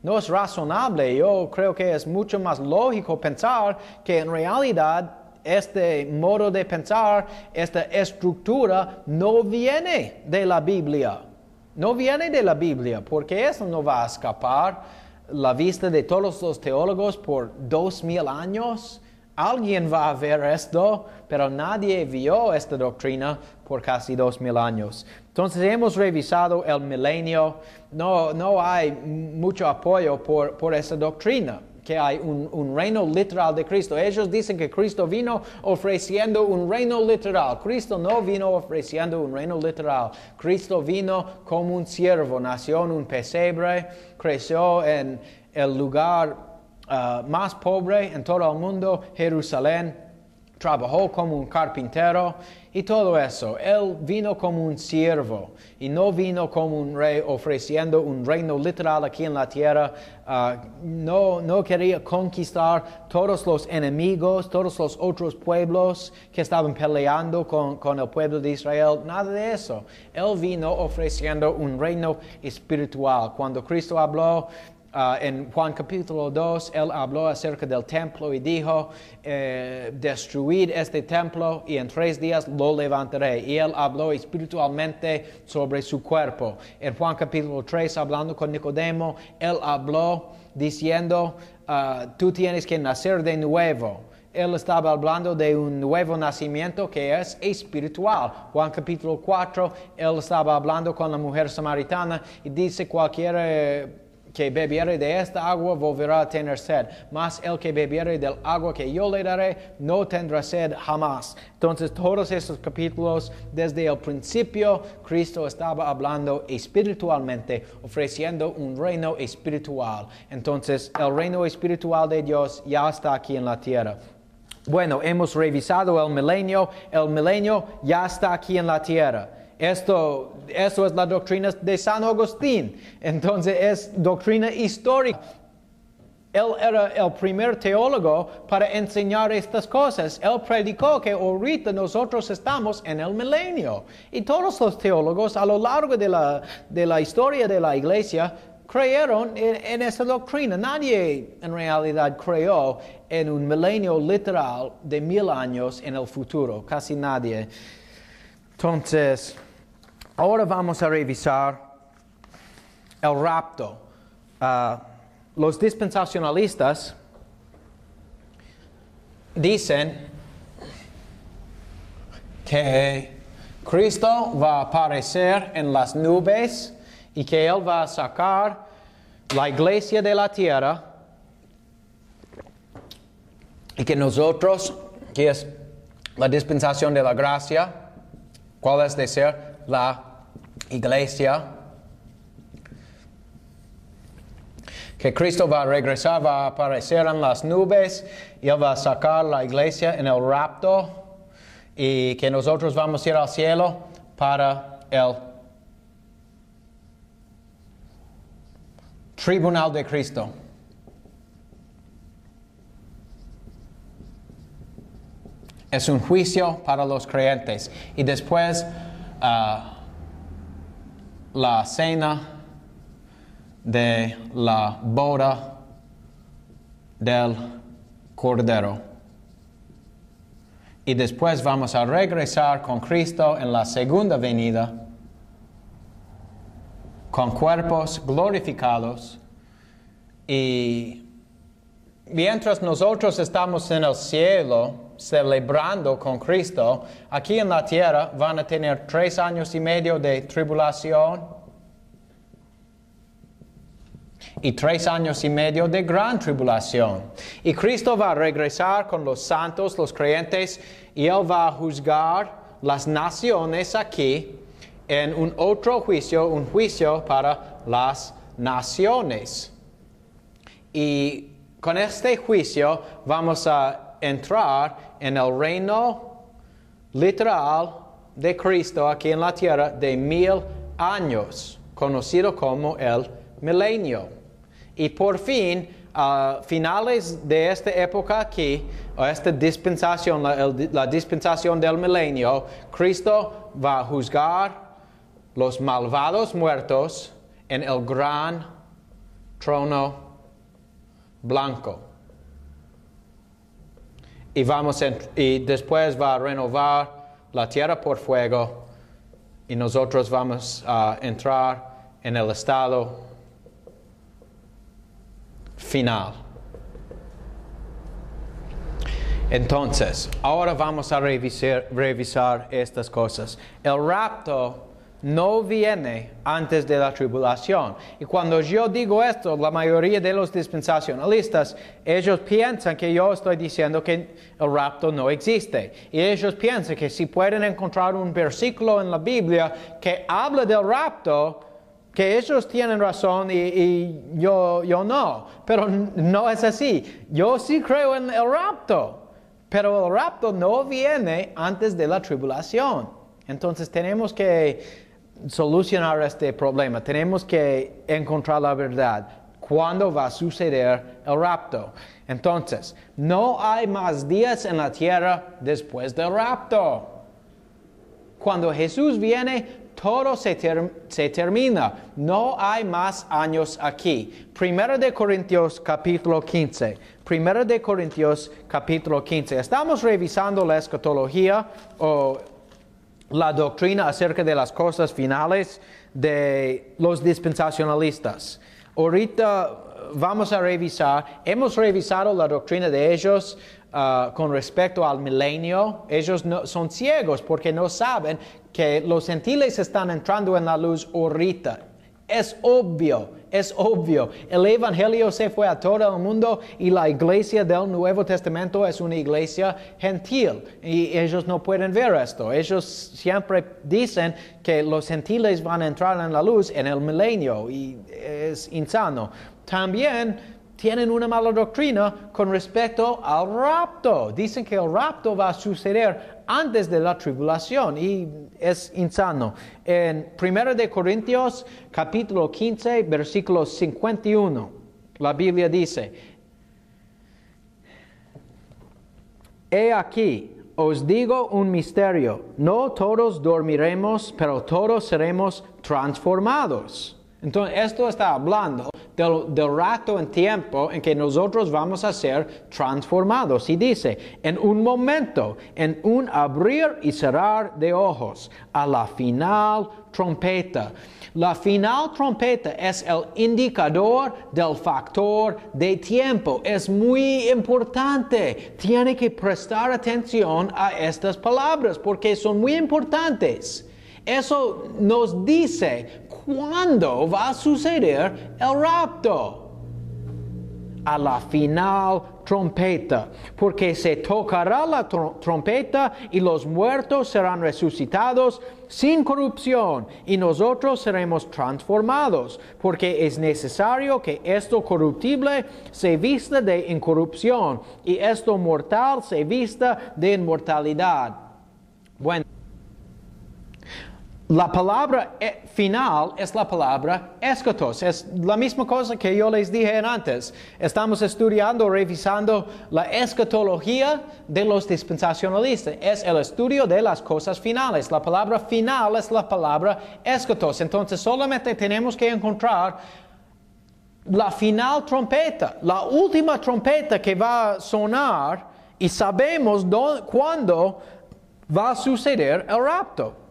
S1: no es razonable. Yo creo que es mucho más lógico pensar que en realidad este modo de pensar, esta estructura no viene de la Biblia. No viene de la Biblia, porque eso no va a escapar la vista de todos los teólogos por dos mil años. Alguien va a ver esto, pero nadie vio esta doctrina por casi dos mil años. Entonces hemos revisado el milenio. No, no hay mucho apoyo por, por esa doctrina que hay un, un, reino literal de Cristo. Ellos dicen que Cristo vino ofreciendo un reino literal. Cristo no vino ofreciendo un reino literal. Cristo vino como un siervo, nació en un pesebre, creció en el lugar Uh, más pobre en todo el mundo, Jerusalén, trabajó como un carpintero y todo eso. Él vino como un siervo y no vino como un rey ofreciendo un reino literal aquí en la tierra. Uh, no, no quería conquistar todos los enemigos, todos los otros pueblos que estaban peleando con, con el pueblo de Israel. Nada de eso. Él vino ofreciendo un reino espiritual. Cuando Cristo habló, Ah, en Juan capítulo 2, él habló acerca del templo y dijo, eh, destruid este templo y en tres días lo levantaré. Y él habló espiritualmente sobre su cuerpo. En Juan capítulo 3, hablando con Nicodemo, él habló diciendo, ah, tú tienes que nacer de nuevo él estaba hablando de un nuevo nacimiento que es espiritual. Juan capítulo 4, él estaba hablando con la mujer samaritana y dice cualquier que bebiere de esta agua volverá a tener sed, mas el que bebiere del agua que yo le daré no tendrá sed jamás. Entonces todos estos capítulos, desde el principio, Cristo estaba hablando espiritualmente, ofreciendo un reino espiritual. Entonces el reino espiritual de Dios ya está aquí en la tierra. Bueno, hemos revisado el milenio, el milenio ya está aquí en la tierra. Esto, eso es la doctrina de San Agustín. Entonces es doctrina histórica. Él era el primer teólogo para enseñar estas cosas. Él predicó que ahorita nosotros estamos en el milenio. Y todos los teólogos a lo largo de la, de la historia de la iglesia creyeron en, en, esa doctrina. Nadie en realidad creyó en un milenio literal de mil años en el futuro. Casi nadie. Entonces, Ahora vamos a revisar el rapto. Ah, los dispensacionalistas dicen que Cristo va a aparecer en las nubes y que Él va a sacar la iglesia de la tierra y que nosotros, que es la dispensación de la gracia, ¿cuál es de ser? La iglesia, que Cristo va a regresar, va a aparecer en las nubes y Él va a sacar la iglesia en el rapto y que nosotros vamos a ir al cielo para el tribunal de Cristo. Es un juicio para los creyentes y después ah, la cena de la boda del Cordero. Y después vamos a regresar con Cristo en la segunda venida, con cuerpos glorificados. Y mientras nosotros estamos en el cielo, celebrando con Cristo, aquí en la tierra van a tener tres años y medio de tribulación y tres años y medio de gran tribulación. Y Cristo va a regresar con los santos, los creyentes, y Él va a juzgar las naciones aquí en un otro juicio, un juicio para las naciones. Y con este juicio vamos a entrar en el reino literal de Cristo aquí en la tierra de mil años, conocido como el milenio. Y por fin, a finales de esta época aquí, o esta dispensación, la, dispensación del milenio, Cristo va a juzgar los malvados muertos en el gran trono blanco. Y, vamos y después va a renovar la tierra por fuego y nosotros vamos a entrar en el estado final. Entonces, ahora vamos a revisar, estas cosas. El rapto no viene antes de la tribulación. Y cuando yo digo esto, la mayoría de los dispensacionalistas, ellos piensan que yo estoy diciendo que el rapto no existe. Y ellos piensan que si pueden encontrar un versículo en la Biblia que habla del rapto, que ellos tienen razón y, yo, yo no. Pero no es así. Yo sí creo en el rapto, pero el rapto no viene antes de la tribulación. Entonces tenemos que solucionar este problema. Tenemos que encontrar la verdad. ¿Cuándo va a suceder el rapto? Entonces, no hay más días en la tierra después del rapto. Cuando Jesús viene, todo se, termina. No hay más años aquí. Primero de Corintios capítulo 15. Primero de Corintios capítulo 15. Estamos revisando la escatología o la doctrina acerca de las cosas finales de los dispensacionalistas. Ahorita vamos a revisar, hemos revisado la doctrina de ellos uh, con respecto al milenio. Ellos no, son ciegos porque no saben que los gentiles están entrando en la luz ahorita. Es obvio, es obvio. El Evangelio se fue a todo el mundo y la iglesia del Nuevo Testamento es una iglesia gentil y ellos no pueden ver esto. Ellos siempre dicen que los gentiles van a entrar en la luz en el milenio y es insano. También tienen una mala doctrina con respecto al rapto. Dicen que el rapto va a suceder antes de la tribulación y es insano. En 1 de Corintios capítulo 15 versículo 51 la Biblia dice, He aquí, os digo un misterio, no todos dormiremos, pero todos seremos transformados. Entonces, esto está hablando del, rato en tiempo en que nosotros vamos a ser transformados. Y dice, en un momento, en un abrir y cerrar de ojos, a la final trompeta. La final trompeta es el indicador del factor de tiempo. Es muy importante. Tiene que prestar atención a estas palabras porque son muy importantes. Eso nos dice cuándo va a suceder el rapto. A la final trompeta, porque se tocará la trompeta y los muertos serán resucitados sin corrupción y nosotros seremos transformados, porque es necesario que esto corruptible se vista de incorrupción y esto mortal se vista de inmortalidad. Bueno. La palabra eh, final es la palabra escotos. Es la misma cosa que yo les dije antes. Estamos estudiando, revisando la escatología de los dispensacionalistas. Es el estudio de las cosas finales. La palabra final es la palabra escotos. Entonces solamente tenemos que encontrar la final trompeta, la última trompeta que va a sonar y sabemos cuándo va a suceder el rapto.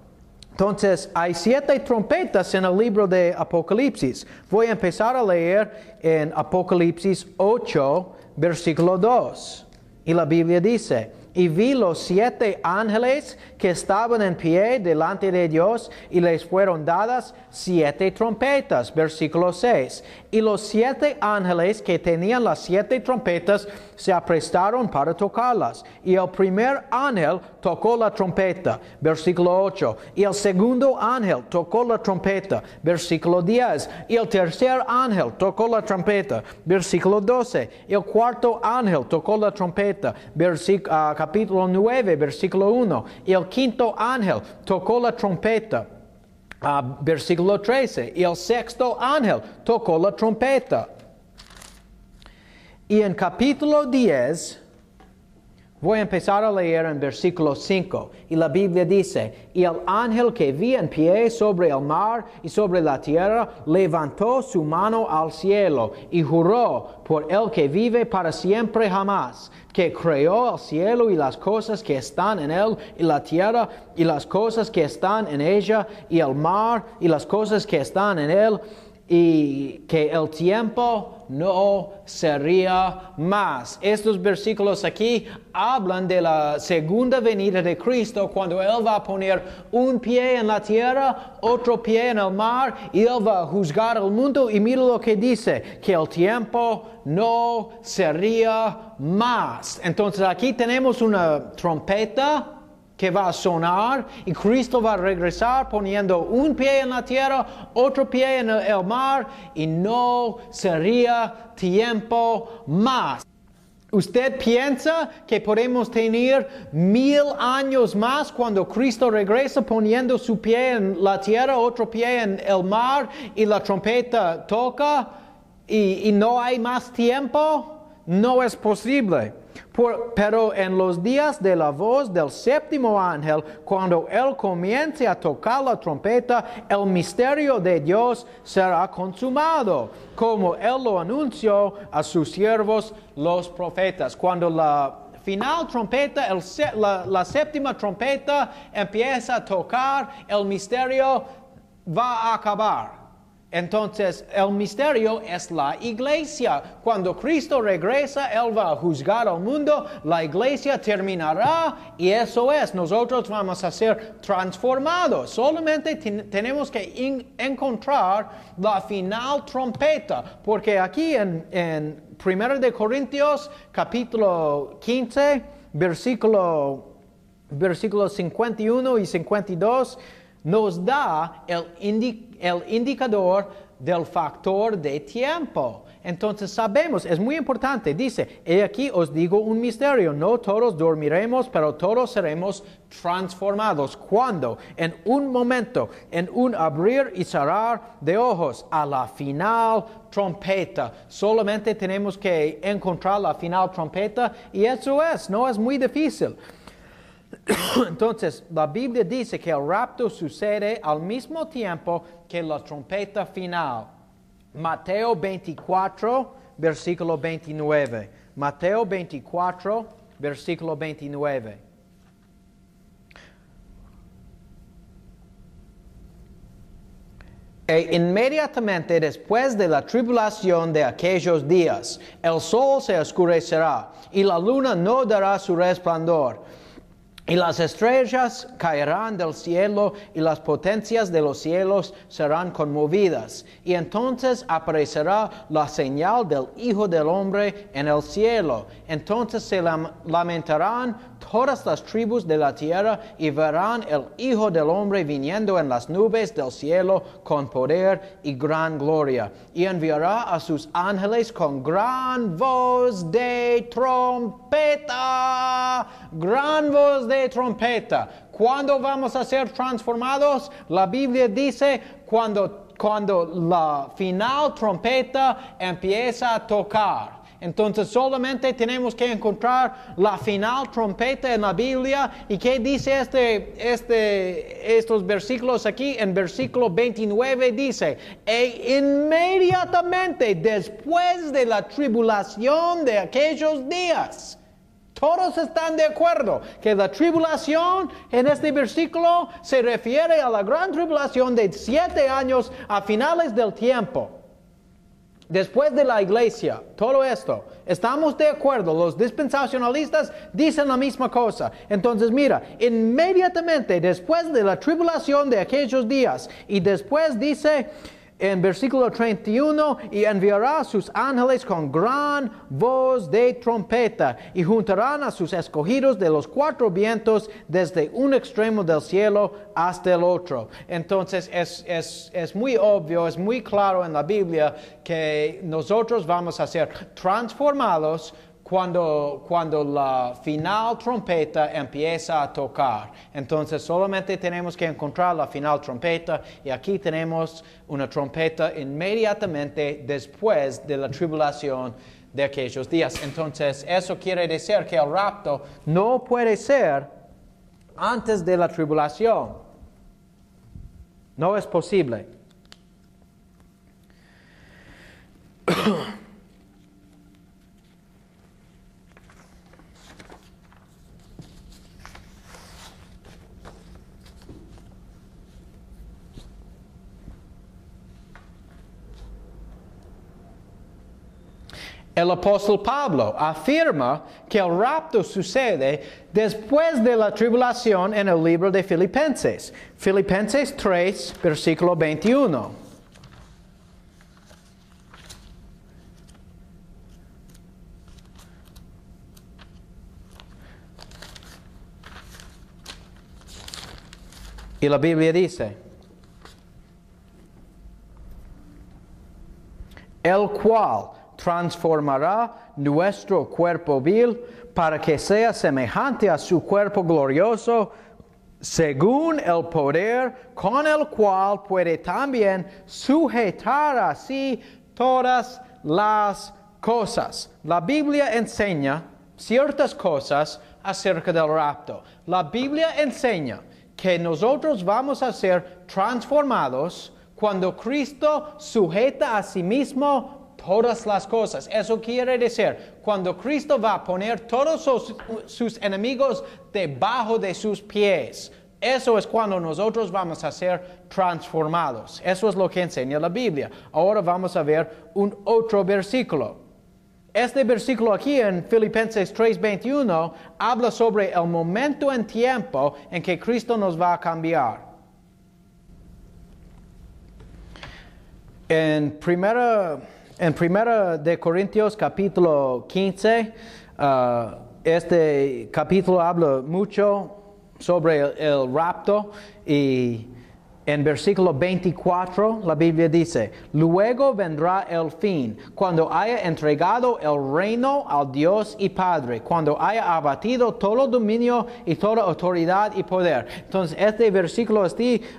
S1: Entonces, hay siete trompetas en el libro de Apocalipsis. Voy a empezar a leer en Apocalipsis 8, versículo 2. Y la Biblia dice, y vi los siete ángeles que estaban en pie delante de Dios y les fueron dadas siete trompetas. Versículo 6. Y los siete ángeles que tenían las siete trompetas se aprestaron para tocarlas. Y el primer ángel tocó la trompeta. Versículo 8. Y el segundo ángel tocó la trompeta. Versículo 10. Y el tercer ángel tocó la trompeta. Versículo 12. Y el cuarto ángel tocó la trompeta. Versículo, uh, capítulo 9, versículo 1. Y el quinto ángel tocó la trompeta. Uh, versículo 13. Y el sexto ángel tocó la trompeta. Y en capítulo 10, voy a empezar a leer en versículo 5. Y la Biblia dice, y el ángel que vi en pie sobre el mar y sobre la tierra levantó su mano al cielo y juró por el que vive para siempre jamás, que creó el cielo y las cosas que están en él y la tierra y las cosas que están en ella y el mar y las cosas que están en él y que el tiempo no sería más. Estos versículos aquí hablan de la segunda venida de Cristo cuando Él va a poner un pie en la tierra, otro pie en el mar y Él va a juzgar el mundo y mira lo que dice, que el tiempo no sería más. Entonces aquí tenemos una trompeta que va a sonar y Cristo va a regresar poniendo un pie en la tierra, otro pie en el, mar y no sería tiempo más. ¿Usted piensa que podemos tener mil años más cuando Cristo regresa poniendo su pie en la tierra, otro pie en el mar y la trompeta toca y, y no hay más tiempo? No es posible pero en los días de la voz del séptimo ángel, cuando él comience a tocar la trompeta, el misterio de Dios será consumado, como él lo anunció a sus siervos los profetas. Cuando la final trompeta, la, la séptima trompeta empieza a tocar, el misterio va a acabar. Entonces, el misterio es la iglesia. Cuando Cristo regresa, Él va a juzgar al mundo, la iglesia terminará y eso es, nosotros vamos a ser transformados. Solamente tenemos que encontrar la final trompeta, porque aquí en, en 1 de Corintios capítulo 15, versículo, versículos 51 y 52, nos da el, indicador del factor de tiempo. Entonces sabemos, es muy importante, dice, he aquí os digo un misterio, no todos dormiremos, pero todos seremos transformados. ¿Cuándo? En un momento, en un abrir y cerrar de ojos, a la final trompeta. Solamente tenemos que encontrar la final trompeta y eso es, no es muy difícil. <coughs> Entonces, la Biblia dice que el rapto sucede al mismo tiempo que la trompeta final. Mateo 24, versículo 29. Mateo 24, versículo 29. E inmediatamente después de la tribulación de aquellos días, el sol se oscurecerá y la luna no dará su resplandor y las estrellas caerán del cielo y las potencias de los cielos serán conmovidas. Y entonces aparecerá la señal del Hijo del Hombre en el cielo. Entonces se lamentarán todas las tribus de la tierra y verán el Hijo del Hombre viniendo en las nubes del cielo con poder y gran gloria. Y enviará a sus ángeles con gran voz de trompeta gran voz de trompeta. ¿Cuándo vamos a ser transformados? La Biblia dice cuando, cuando la final trompeta empieza a tocar. Entonces solamente tenemos que encontrar la final trompeta en la Biblia. ¿Y qué dice este, este, estos versículos aquí? En versículo 29 dice, e inmediatamente después de la tribulación de aquellos días. Todos están de acuerdo que la tribulación en este versículo se refiere a la gran tribulación de siete años a finales del tiempo. Después de la iglesia, todo esto, estamos de acuerdo, los dispensacionalistas dicen la misma cosa. Entonces mira, inmediatamente después de la tribulación de aquellos días, y después dice, en versículo 31, y enviará sus ángeles con gran voz de trompeta, y juntarán a sus escogidos de los cuatro vientos desde un extremo del cielo hasta el otro. Entonces es, es, es muy obvio, es muy claro en la Biblia que nosotros vamos a ser transformados cuando, cuando la final trompeta empieza a tocar. Entonces solamente tenemos que encontrar la final trompeta y aquí tenemos una trompeta inmediatamente después de la tribulación de aquellos días. Entonces eso quiere decir que el rapto no puede ser antes de la tribulación. No es posible. <coughs> El apóstol Pablo afirma que el rapto sucede después de la tribulación en el libro de Filipenses. Filipenses 3, versículo 21. Y la Biblia dice, el cual transformará nuestro cuerpo vil para que sea semejante a su cuerpo glorioso, según el poder con el cual puede también sujetar así todas las cosas. La Biblia enseña ciertas cosas acerca del rapto. La Biblia enseña que nosotros vamos a ser transformados cuando Cristo sujeta a sí mismo todas las cosas. Eso quiere decir, cuando Cristo va a poner todos sus, enemigos debajo de sus pies, eso es cuando nosotros vamos a ser transformados. Eso es lo que enseña la Biblia. Ahora vamos a ver un otro versículo. Este versículo aquí en Filipenses 3:21 habla sobre el momento en tiempo en que Cristo nos va a cambiar. En primera en 1 de Corintios capítulo 15, uh, este capítulo habla mucho sobre el rapto y en versículo 24 la Biblia dice, luego vendrá el fin, cuando haya entregado el reino al Dios y Padre, cuando haya abatido todo dominio y toda autoridad y poder. Entonces este versículo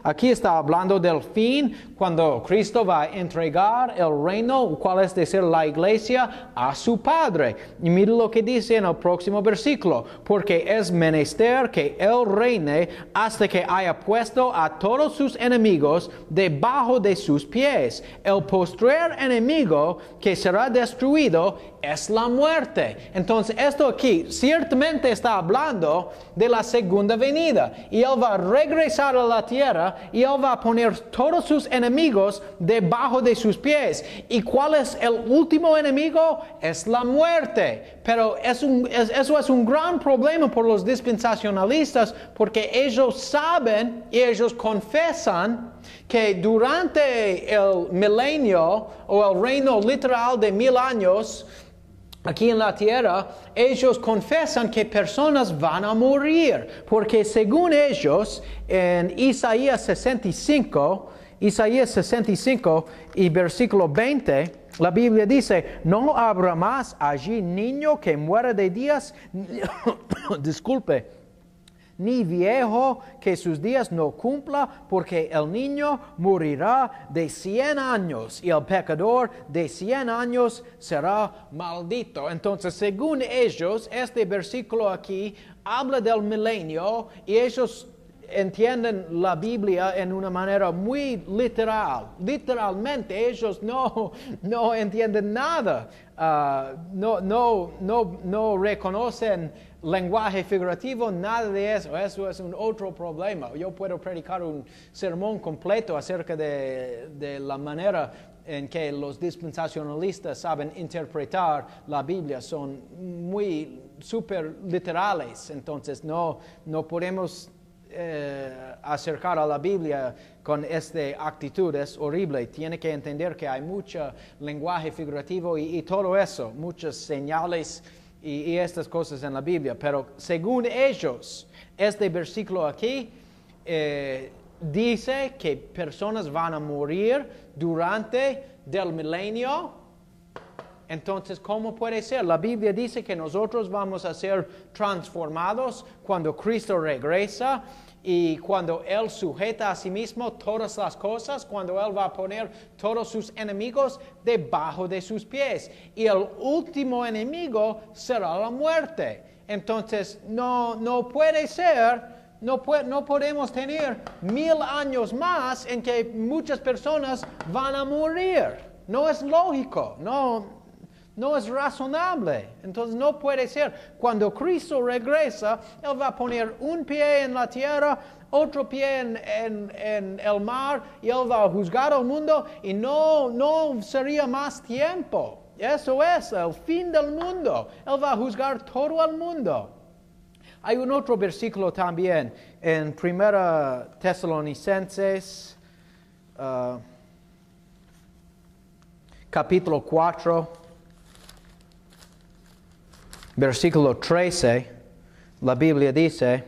S1: aquí está hablando del fin, cuando Cristo va a entregar el reino, cual es decir la iglesia, a su Padre. Y mire lo que dice en el próximo versículo, porque es menester que Él reine hasta que haya puesto a todos sus enemigos debajo de sus pies. El postrer enemigo que será destruido es la muerte. Entonces esto aquí ciertamente está hablando de la segunda venida. Y Él va a regresar a la tierra y Él va a poner todos sus enemigos debajo de sus pies. ¿Y cuál es el último enemigo? Es la muerte. Pero eso es un gran problema por los dispensacionalistas porque ellos saben y ellos confesan que durante el milenio o el reino literal de mil años, aquí en la tierra, ellos confesan que personas van a morir, porque según ellos, en Isaías 65, Isaías 65 y versículo 20, La Biblia dice, no habrá más allí niño que muera de días, <coughs> disculpe, ni viejo que sus días no cumpla, porque el niño morirá de cien años y el pecador de cien años será maldito. Entonces, según ellos, este versículo aquí habla del milenio y ellos entienden la Biblia en una manera muy literal. Literalmente ellos no, no entienden nada, ah, no, no, no, no reconocen lenguaje figurativo, nada de eso. Eso es un otro problema. Yo puedo predicar un sermón completo acerca de, de la manera en que los dispensacionalistas saben interpretar la Biblia. Son muy super literales. Entonces no, no podemos eh, acercar a la Biblia con esta actitud es horrible. Tiene que entender que hay mucho lenguaje figurativo y, todo eso, muchas señales y, estas cosas en la Biblia. Pero según ellos, este versículo aquí eh, dice que personas van a morir durante del milenio. Entonces, ¿cómo puede ser? La Biblia dice que nosotros vamos a ser transformados cuando Cristo regresa y cuando Él sujeta a sí mismo todas las cosas, cuando Él va a poner todos sus enemigos debajo de sus pies. Y el último enemigo será la muerte. Entonces, no, no puede ser, no, no podemos tener mil años más en que muchas personas van a morir. No es lógico, no, no es razonable. Entonces no puede ser. Cuando Cristo regresa, Él va a poner un pie en la tierra, otro pie en, el mar, y Él va a juzgar al mundo y no, no sería más tiempo. Eso es el fin del mundo. Él va a juzgar todo el mundo. Hay un otro versículo también en Primera Tesalonicenses, uh, capítulo 4 versículo 13, la Biblia dice,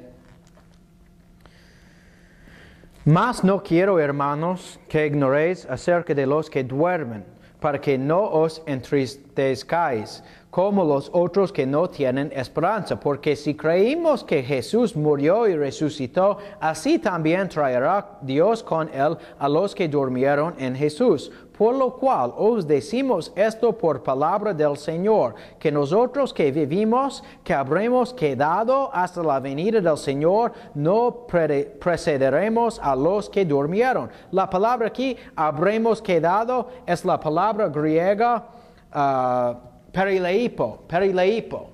S1: Mas no quiero, hermanos, que ignoréis acerca de los que duermen, para que no os entristezcáis como los otros que no tienen esperanza, porque si creímos que Jesús murió y resucitó, así también traerá Dios con él a los que durmieron en Jesús. Por lo cual os decimos esto por palabra del Señor, que nosotros que vivimos, que habremos quedado hasta la venida del Señor, no precederemos a los que durmieron. La palabra aquí, habremos quedado, es la palabra griega uh, perileipo, perileipo.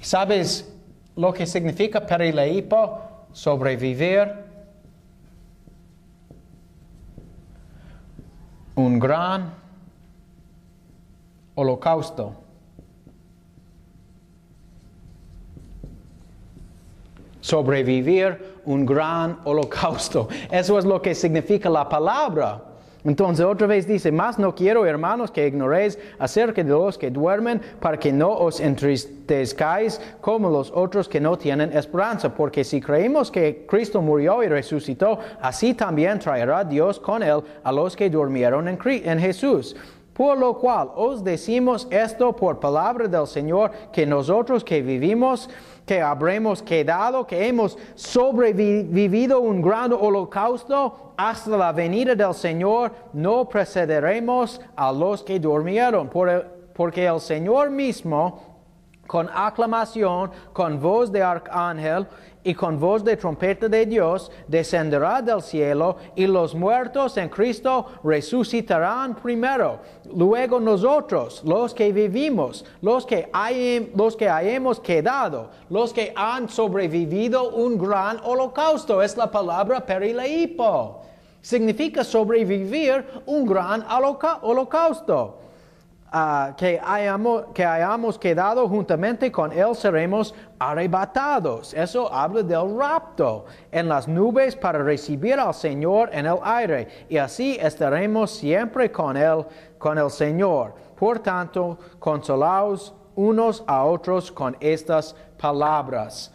S1: ¿Sabes lo que significa perileipo? Sobrevivir un gran holocausto. Sobrevivir un gran holocausto. Eso es lo que significa la palabra. Entonces otra vez dice, más no quiero, hermanos, que ignoréis acerca de los que duermen, para que no os entristezcáis como los otros que no tienen esperanza, porque si creemos que Cristo murió y resucitó, así también traerá Dios con él a los que durmieron en, en Jesús. Por lo cual os decimos esto por palabra del Señor, que nosotros que vivimos, que habremos quedado, que hemos sobrevivido un gran holocausto hasta la venida del Señor, no precederemos a los que durmieron, porque el Señor mismo con aclamación, con voz de arcángel y con voz de trompeta de Dios, descenderá del cielo y los muertos en Cristo resucitarán primero. Luego nosotros, los que vivimos, los que, los que hayamos quedado, los que han sobrevivido un gran holocausto, es la palabra perileipo. Significa sobrevivir un gran holocausto. Que, hayamos, que hayamos quedado juntamente con Él, seremos arrebatados. Eso habla del rapto en las nubes para recibir al Señor en el aire. Y así estaremos siempre con Él, con el Señor. Por tanto, consolaos unos a otros con estas palabras.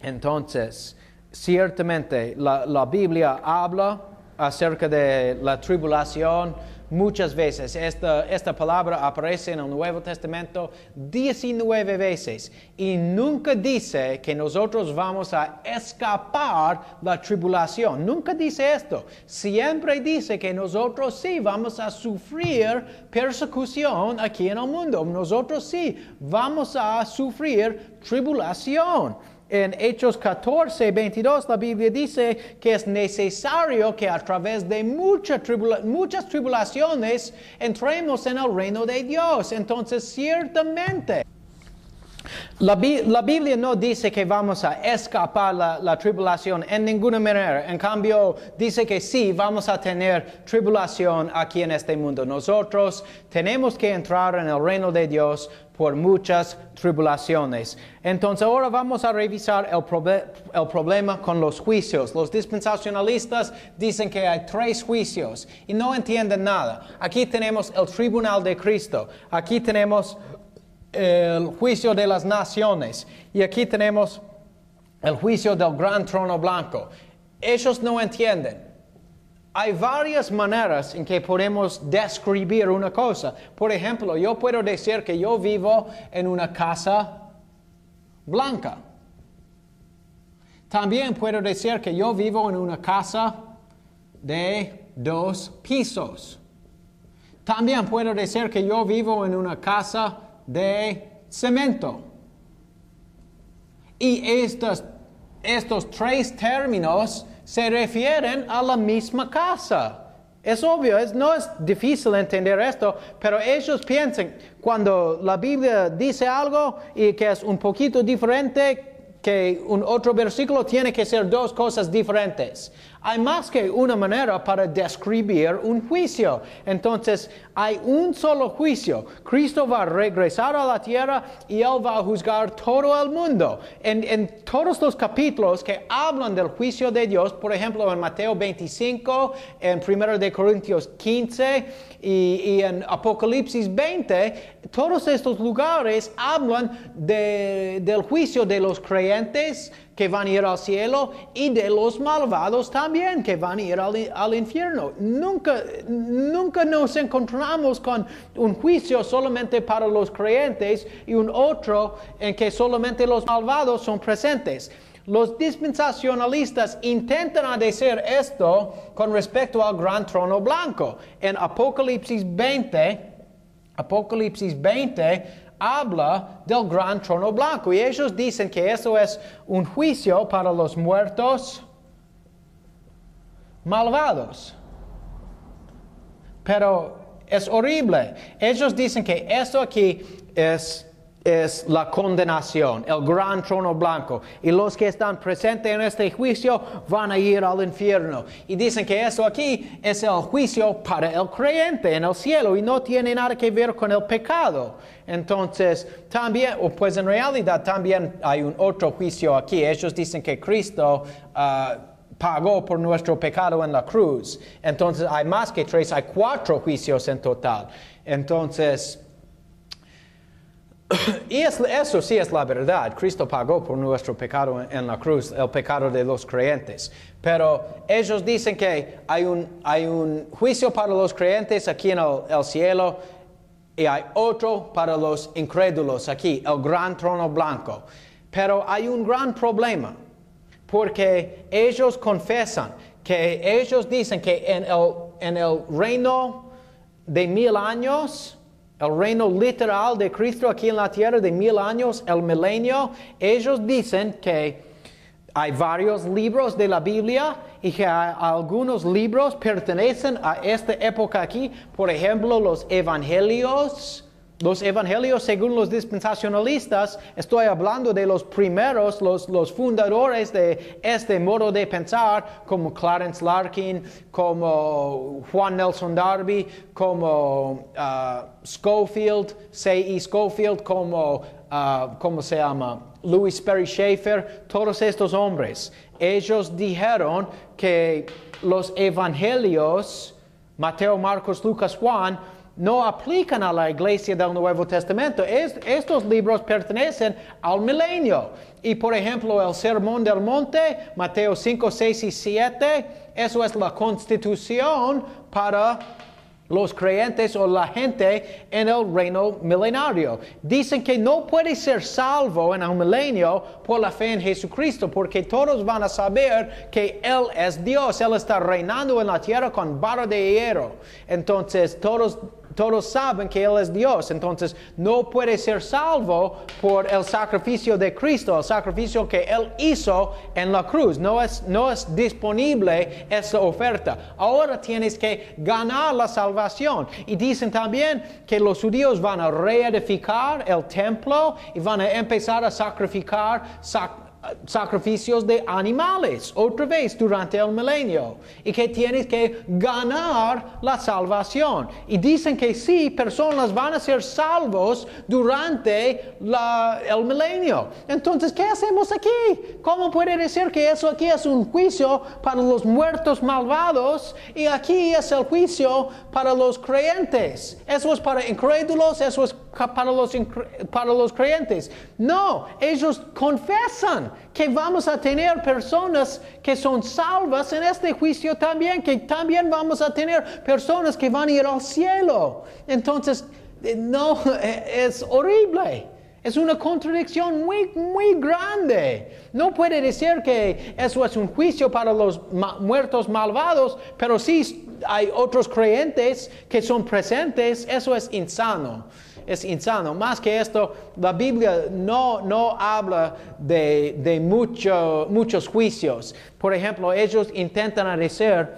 S1: Entonces, ciertamente la, Biblia habla acerca de la tribulación muchas veces. Esta, esta palabra aparece en el Nuevo Testamento 19 veces y nunca dice que nosotros vamos a escapar la tribulación. Nunca dice esto. Siempre dice que nosotros sí vamos a sufrir persecución aquí en el mundo. Nosotros sí vamos a sufrir tribulación en Hechos 14, 22, la Biblia dice que es necesario que a través de muchas tribulaciones entremos en el reino de Dios. Entonces, ciertamente, la, Biblia no dice que vamos a escapar la, la, tribulación en ninguna manera. En cambio, dice que sí, vamos a tener tribulación aquí en este mundo. Nosotros tenemos que entrar en el reino de Dios por muchas tribulaciones. Entonces ahora vamos a revisar el, el, problema con los juicios. Los dispensacionalistas dicen que hay tres juicios y no entienden nada. Aquí tenemos el tribunal de Cristo, aquí tenemos el juicio de las naciones y aquí tenemos el juicio del gran trono blanco. Ellos no entienden. Hay varias maneras en que podemos describir una cosa. Por ejemplo, yo puedo decir que yo vivo en una casa blanca. También puedo decir que yo vivo en una casa de dos pisos. También puedo decir que yo vivo en una casa de cemento. Y estos, estos tres términos se refieren a la misma casa. Es obvio, no es difícil entender esto, pero ellos piensan, cuando la Biblia dice algo y que es un poquito diferente que un otro versículo, tiene que ser dos cosas diferentes. Hay más que una manera para describir un juicio. Entonces, hay un solo juicio. Cristo va a regresar a la tierra y Él va a juzgar todo el mundo. En, todos los capítulos que hablan del juicio de Dios, por ejemplo, en Mateo 25, en 1 de Corintios 15 y, en Apocalipsis 20, todos estos lugares hablan del juicio de los creyentes que van a ir al cielo y de los malvados también que van a ir al, infierno. Nunca, nunca nos encontramos con un juicio solamente para los creyentes y un otro en que solamente los malvados son presentes. Los dispensacionalistas intentan decir esto con respecto al gran trono blanco. En Apocalipsis 20, Apocalipsis 20, habla del gran trono blanco y ellos dicen que eso es un juicio para los muertos malvados. Pero es horrible. Ellos dicen que esto aquí es es la condenación, el gran trono blanco. Y los que están presentes en este juicio van a ir al infierno. Y dicen que eso aquí es el juicio para el creyente en el cielo y no tiene nada que ver con el pecado. Entonces, también, pues en realidad también hay un otro juicio aquí. Ellos dicen que Cristo... Ah, pagó por nuestro pecado en la cruz. Entonces hay más que tres, hay cuatro juicios en total. Entonces, y eso sí es la verdad. Cristo pagó por nuestro pecado en la cruz, el pecado de los creyentes. Pero ellos dicen que hay un, hay un juicio para los creyentes aquí en el, cielo y hay otro para los incrédulos aquí, el gran trono blanco. Pero hay un gran problema, porque ellos confesan que ellos dicen que en el, en el reino de mil años, el reino literal de Cristo aquí en la tierra de mil años, el milenio, ellos dicen que hay varios libros de la Biblia y que algunos libros pertenecen a esta época aquí, por ejemplo los evangelios, los evangelios, según los dispensacionalistas, estoy hablando de los primeros, los, fundadores de este modo de pensar, como Clarence Larkin, como Juan Nelson Darby, como uh, Schofield, C.E. Schofield, como, uh, ¿cómo se llama? Louis Perry Schaeffer, todos estos hombres. Ellos dijeron que los evangelios, Mateo, Marcos, Lucas, Juan, no aplican a la iglesia del Nuevo Testamento. estos libros pertenecen al milenio. Y por ejemplo, el Sermón del Monte, Mateo 5, 6 y 7, eso es la constitución para los creyentes o la gente en el reino milenario. Dicen que no puede ser salvo en el milenio por la fe en Jesucristo, porque todos van a saber que Él es Dios, Él está reinando en la tierra con barra de hierro. Entonces todos todos saben que Él es Dios, entonces no puede ser salvo por el sacrificio de Cristo, el sacrificio que Él hizo en la cruz. No es, no es disponible esa oferta. Ahora tienes que ganar la salvación. Y dicen también que los judíos van a reedificar el templo y van a empezar a sacrificar sacrificios de animales otra vez durante el milenio y que tienes que ganar la salvación. Y dicen que sí, personas van a ser salvos durante el milenio. Entonces, ¿qué hacemos aquí? ¿Cómo puede decir que eso aquí es un juicio para los muertos malvados y aquí es el juicio para los creyentes? Eso es para incrédulos, eso es para los, para los creyentes. No, ellos confesan que vamos a tener personas que son salvas en este juicio también, que también vamos a tener personas que van a ir al cielo. Entonces, eh, no, <laughs> eh, es horrible. Es una contradicción muy, muy grande. No puede decir que eso es un juicio para los muertos malvados, pero sí hay otros creyentes que son presentes. Eso es insano es insano. Más que esto, la Biblia no, no habla de, de muchos juicios. Por ejemplo, ellos intentan decir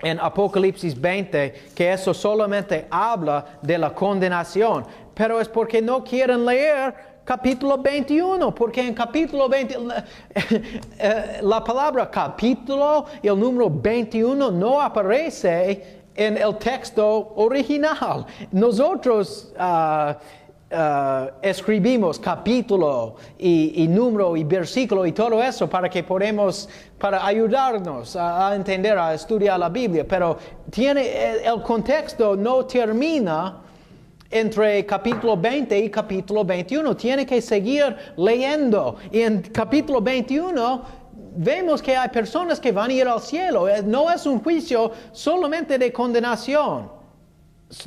S1: en Apocalipsis 20 que eso solamente habla de la condenación, pero es porque no quieren leer capítulo 21, porque en capítulo 20, <laughs> eh, la palabra capítulo y el número 21 no aparece en el texto original. Nosotros uh, uh, escribimos capítulo y, número y versículo y todo eso para que podamos, para ayudarnos a, entender, a estudiar la Biblia, pero tiene, el contexto no termina entre capítulo 20 y capítulo 21. Tiene que seguir leyendo. Y en capítulo 21 vemos que hay personas que van a ir al cielo. Eh, no es un juicio solamente de condenación.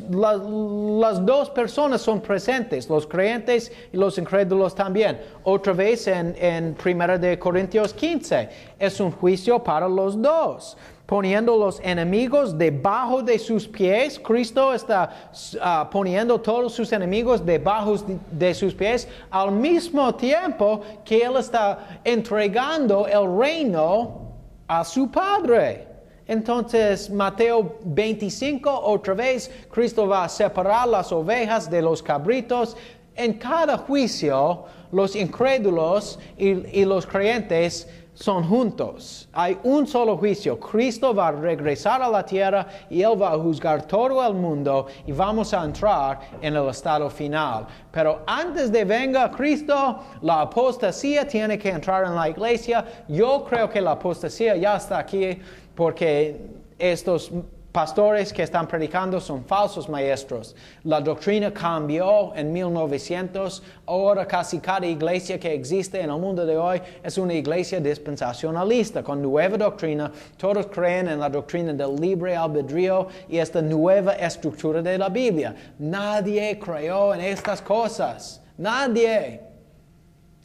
S1: las dos personas son presentes, los creyentes y los incrédulos también. Otra vez en, en 1 de Corintios 15, es un juicio para los dos poniendo los enemigos debajo de sus pies. Cristo está ah, poniendo todos sus enemigos debajo de, sus pies al mismo tiempo que Él está entregando el reino a su Padre. Entonces, Mateo 25, otra vez, Cristo va a separar las ovejas de los cabritos. En cada juicio, los incrédulos y los creyentes son juntos. Hay un solo juicio. Cristo va a regresar a la tierra y Él va a juzgar todo el mundo y vamos a entrar en el estado final. Pero antes de venga Cristo, la apostasía tiene que entrar en la iglesia. Yo creo que la apostasía ya está aquí porque estos pastores que están predicando son falsos maestros. La doctrina cambió en 1900. Ahora casi cada iglesia que existe en el mundo de hoy es una iglesia dispensacionalista con nueva doctrina. Todos creen en la doctrina del libre albedrío y esta nueva estructura de la Biblia. Nadie creyó en estas cosas. Nadie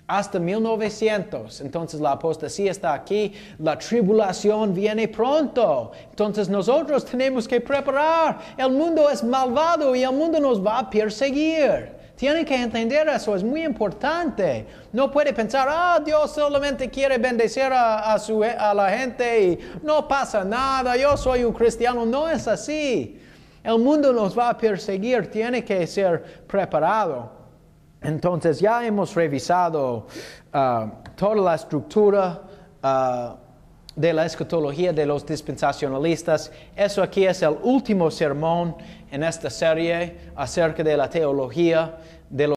S1: hasta 1900. Entonces la apostasía está aquí, la tribulación viene pronto. Entonces nosotros tenemos que preparar. El mundo es malvado y el mundo nos va a perseguir. Tienen que entender eso, es muy importante. No puede pensar, ah, Dios solamente quiere bendecir a, a la gente y no pasa nada, yo soy un cristiano. No es así. El mundo nos va a perseguir, tiene que ser preparado. Entonces ya hemos revisado uh, toda la estructura uh, de la escatología de los dispensacionalistas. Eso aquí es el último sermón en esta serie acerca de la teología de los